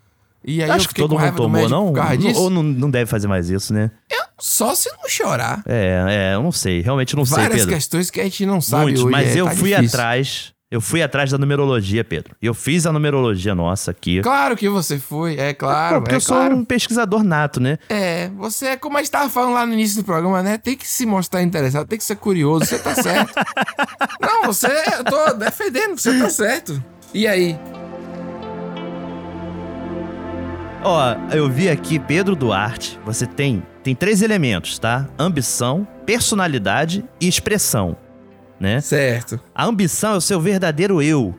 E aí eu acho que fiquei todo com mundo raiva do tomou, médico não? por causa disso. Ou não, não deve fazer mais isso, né? Só se não chorar. É, é, eu não sei. Realmente não sei, Várias Pedro. questões que a gente não sabe Muitos, hoje. mas é, eu tá fui difícil. atrás. Eu fui atrás da numerologia, Pedro. Eu fiz a numerologia nossa aqui. Claro que você foi, é claro. Pô, porque é eu sou claro. um pesquisador nato, né? É, você é como a gente tava falando lá no início do programa, né? Tem que se mostrar interessado, tem que ser curioso, você tá certo. Não, você, eu tô defendendo, você tá certo. E aí? Ó, eu vi aqui Pedro Duarte. Você tem tem três elementos, tá? Ambição, personalidade e expressão, né? Certo. A ambição é o seu verdadeiro eu.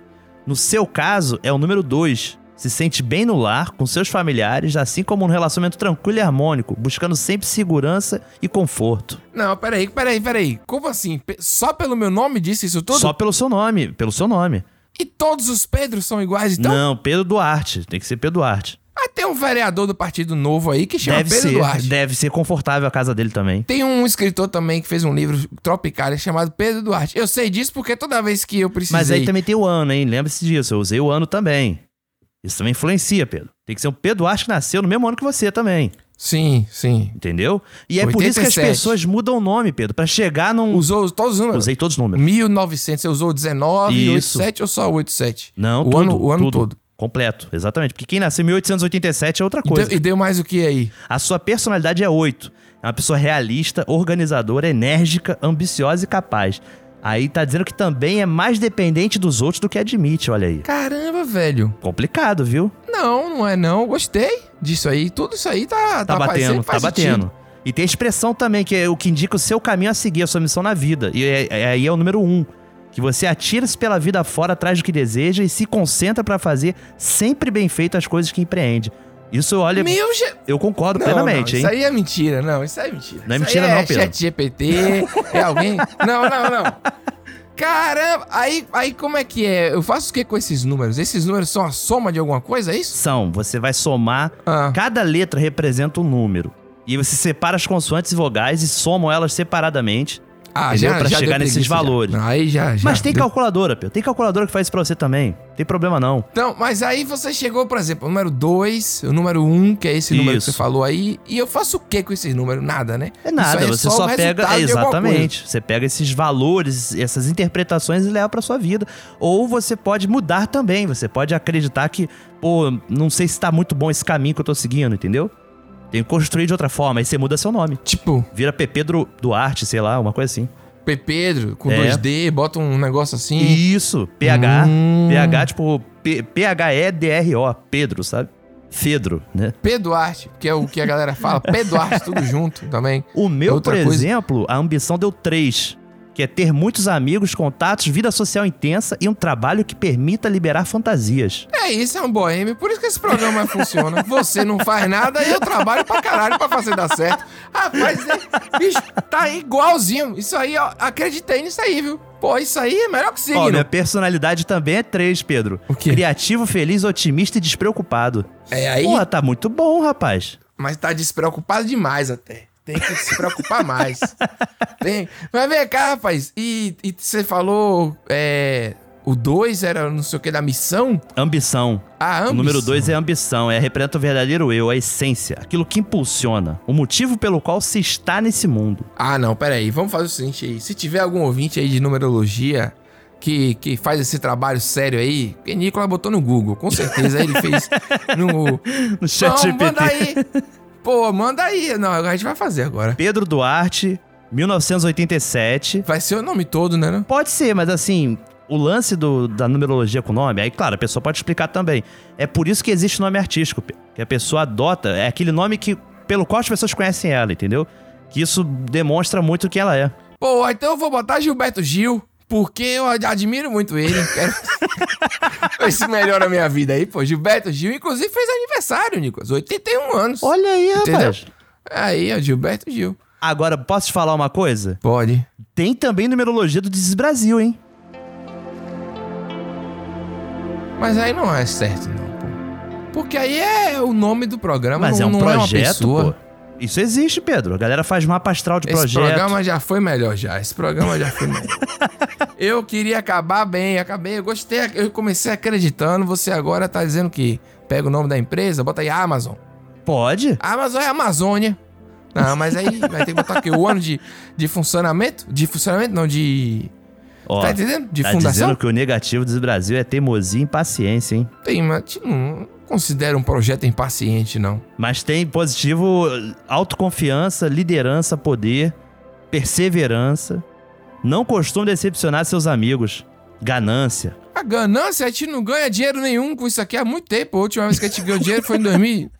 No seu caso, é o número dois. Se sente bem no lar, com seus familiares, assim como um relacionamento tranquilo e harmônico, buscando sempre segurança e conforto. Não, peraí, peraí, peraí. Como assim? Só pelo meu nome disse isso tudo? Só pelo seu nome, pelo seu nome. E todos os Pedros são iguais, então? Não, Pedro Duarte, tem que ser Pedro Duarte. Mas tem um vereador do Partido Novo aí que chama Deve Pedro ser, Duarte. deve ser confortável a casa dele também. Tem um escritor também que fez um livro Tropicália chamado Pedro Duarte. Eu sei disso porque toda vez que eu precisei... Mas aí também tem o ano, hein? Lembre-se disso, eu usei o ano também. Isso também influencia, Pedro. Tem que ser um Pedro Duarte que nasceu no mesmo ano que você também. Sim, sim. Entendeu? E é por isso que as 87. pessoas mudam o nome, Pedro, pra chegar num. Usou todos os números? Usei todos os números. 1900, você usou 19, Isso. 87 ou só 87? Não, o tudo, ano, o ano tudo. todo. Completo, exatamente. Porque quem nasceu em 1887 é outra coisa. deu, e deu mais o que aí? A sua personalidade é 8. É uma pessoa realista, organizadora, enérgica, ambiciosa e capaz. Aí tá dizendo que também é mais dependente dos outros do que admite, olha aí. Caramba, velho. Complicado, viu? Não, não é não. Gostei disso aí. Tudo isso aí tá, Tá parecendo batendo, tá batendo. sentido. E tem a expressão também, que é o que indica o seu caminho a seguir, a sua missão na vida. E é- é- aí é, o número um. Que você atira-se pela vida fora atrás do que deseja e se concentra pra fazer sempre bem feito as coisas que empreende. Isso olha. Meu Eu concordo Não, plenamente, não, hein? Isso aí é mentira, não. Isso aí é mentira. Não é Isso mentira não, é Pedro. chat GPT, é alguém... Não, não, não. Caramba, aí, aí como é que é? Eu faço o que com esses números? Esses números são a soma de alguma coisa, é isso? São. Você vai somar. Ah. Cada letra representa um número. E você separa as consoantes e vogais e somam elas separadamente. Ah, entendeu? já, pra já chegar nesses já. valores. Não, aí já, já. Mas tem deu- calculadora, Pedro. Tem calculadora que faz isso pra você também. Tem problema não. Então, mas aí você chegou, por exemplo, o número 2, o número 1, um, que é esse número que Isso. você falou aí, e eu faço o que com esses números? Nada, né? É nada, aí você o só, pega. alguma exatamente. Você pega esses valores, essas interpretações e leva pra sua vida. Ou você pode mudar também. Você pode acreditar que, pô, não sei se tá muito bom esse caminho que eu tô seguindo, entendeu? Tem que construir de outra forma. Aí você muda seu nome. Tipo. Vira PP Dru- Duarte, sei lá, uma coisa assim. P. Pedro, com É. 2D, bota um negócio assim. Isso, PH. Hum. PH, tipo, P- P-H-E-D-R-O, Pedro, sabe? Fedro, né? P. Duarte, que é o que a galera fala. P. Duarte, tudo junto também. O meu, Outra por coisa- exemplo, a ambição deu três. Que é ter muitos amigos, contatos, vida social intensa e um trabalho que permita liberar fantasias. É isso, é um boêmio. Por isso que esse programa funciona. Você não faz nada e eu trabalho pra caralho pra fazer dar certo. Rapaz, é, bicho, tá igualzinho. Isso aí, ó, acreditei nisso aí, viu? Pô, isso aí é melhor que Ó, signo. minha personalidade também é três, Pedro. O quê? Criativo, feliz, otimista e despreocupado. É aí? Porra, tá muito bom, rapaz. Mas tá despreocupado demais até. Tem que se preocupar mais. Tem. Mas vem cá, rapaz. E, e você falou. É, o 2 era não sei o que da missão? Ambição. Ah, ambição. O número dois é ambição, é representa o verdadeiro eu, a essência, aquilo que impulsiona, o motivo pelo qual se está nesse mundo. Ah, não, peraí. Vamos fazer o seguinte aí. Se tiver algum ouvinte aí de numerologia que, que faz esse trabalho sério aí, que Nicolas botou no Google. Com certeza ele fez no. No chat Não, manda aí. Pô, manda aí. Não, a gente vai fazer agora. Pedro Duarte, 1987. Vai ser o nome todo, né? Não? Pode ser, mas assim, o lance do- da numerologia com nome, aí claro, a pessoa pode explicar também. É por isso que existe o nome artístico, que a pessoa adota, é aquele nome que pelo qual as pessoas conhecem ela, entendeu? Que isso demonstra muito o que ela é. Pô, então eu vou botar Gilberto Gil, porque eu ad- admiro muito ele. Quero ver se melhora a minha vida aí, pô. Gilberto Gil, inclusive, fez aniversário, Nicolas. 81 anos. Olha aí, Entendeu? rapaz. Aí, ó, Gilberto Gil. Agora, posso te falar uma coisa? Pode. Tem também numerologia do Desis Brasil, hein? Mas aí não é certo, não, pô. Porque aí é o nome do programa, Mas não, é um não projeto, é uma pessoa. pô. Isso existe, Pedro. A galera faz mapa astral de Esse projeto. programa já foi melhor já. Esse programa já foi melhor. eu queria acabar bem, acabei. Eu gostei, eu comecei acreditando. Você agora tá dizendo que pega o nome da empresa, bota aí Amazon. Pode. Amazon é Amazônia. Não, mas aí vai ter que botar aqui o ano de, de funcionamento? De funcionamento, não, de. Ó, tá entendendo? De tá fundação? dizendo que o negativo do Brasil é teimosia e impaciência, hein? Tem, mas não considera um projeto impaciente, não. Mas tem positivo autoconfiança, liderança, poder, perseverança. Não costuma decepcionar seus amigos. Ganância. A ganância, a gente não ganha dinheiro nenhum com isso aqui há muito tempo. A última vez que a gente ganhou dinheiro foi em 2000.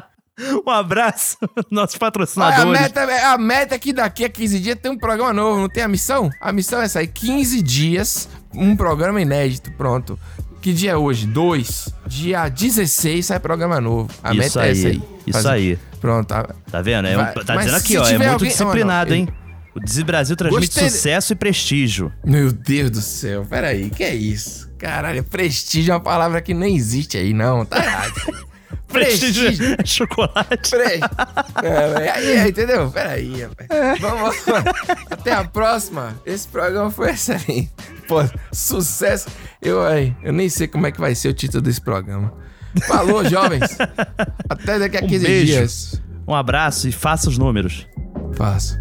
Um abraço, nossos Olha, a, patrocinadores. meta, a meta é que daqui a 15 dias tem um programa novo, não tem a missão? A missão é sair 15 dias, um programa inédito, pronto. Que dia é hoje? 2. Dia 16 sai programa novo. A Isso meta é aí, essa aí. isso Fazer- aí. Pronto. tá- Tá vendo? É um- tá mas dizendo aqui, ó. É muito alguém- disciplinado, não, hein? O Desis Brasil transmite Gostei sucesso e prestígio. Meu Deus do céu, peraí, que é isso? Caralho, prestígio é uma palavra que nem existe aí, não. Tá errado. Prestígio. É chocolate. Peraí. É, aí, entendeu? Peraí, rapaz. É. Vamos lá. Até a próxima. Esse programa foi excelente. Pô, sucesso. Eu, aí, eu nem sei como é que vai ser o título desse programa. Falou, jovens. Até daqui a 15 um beijo, dias. Um abraço e faça os números. Faça.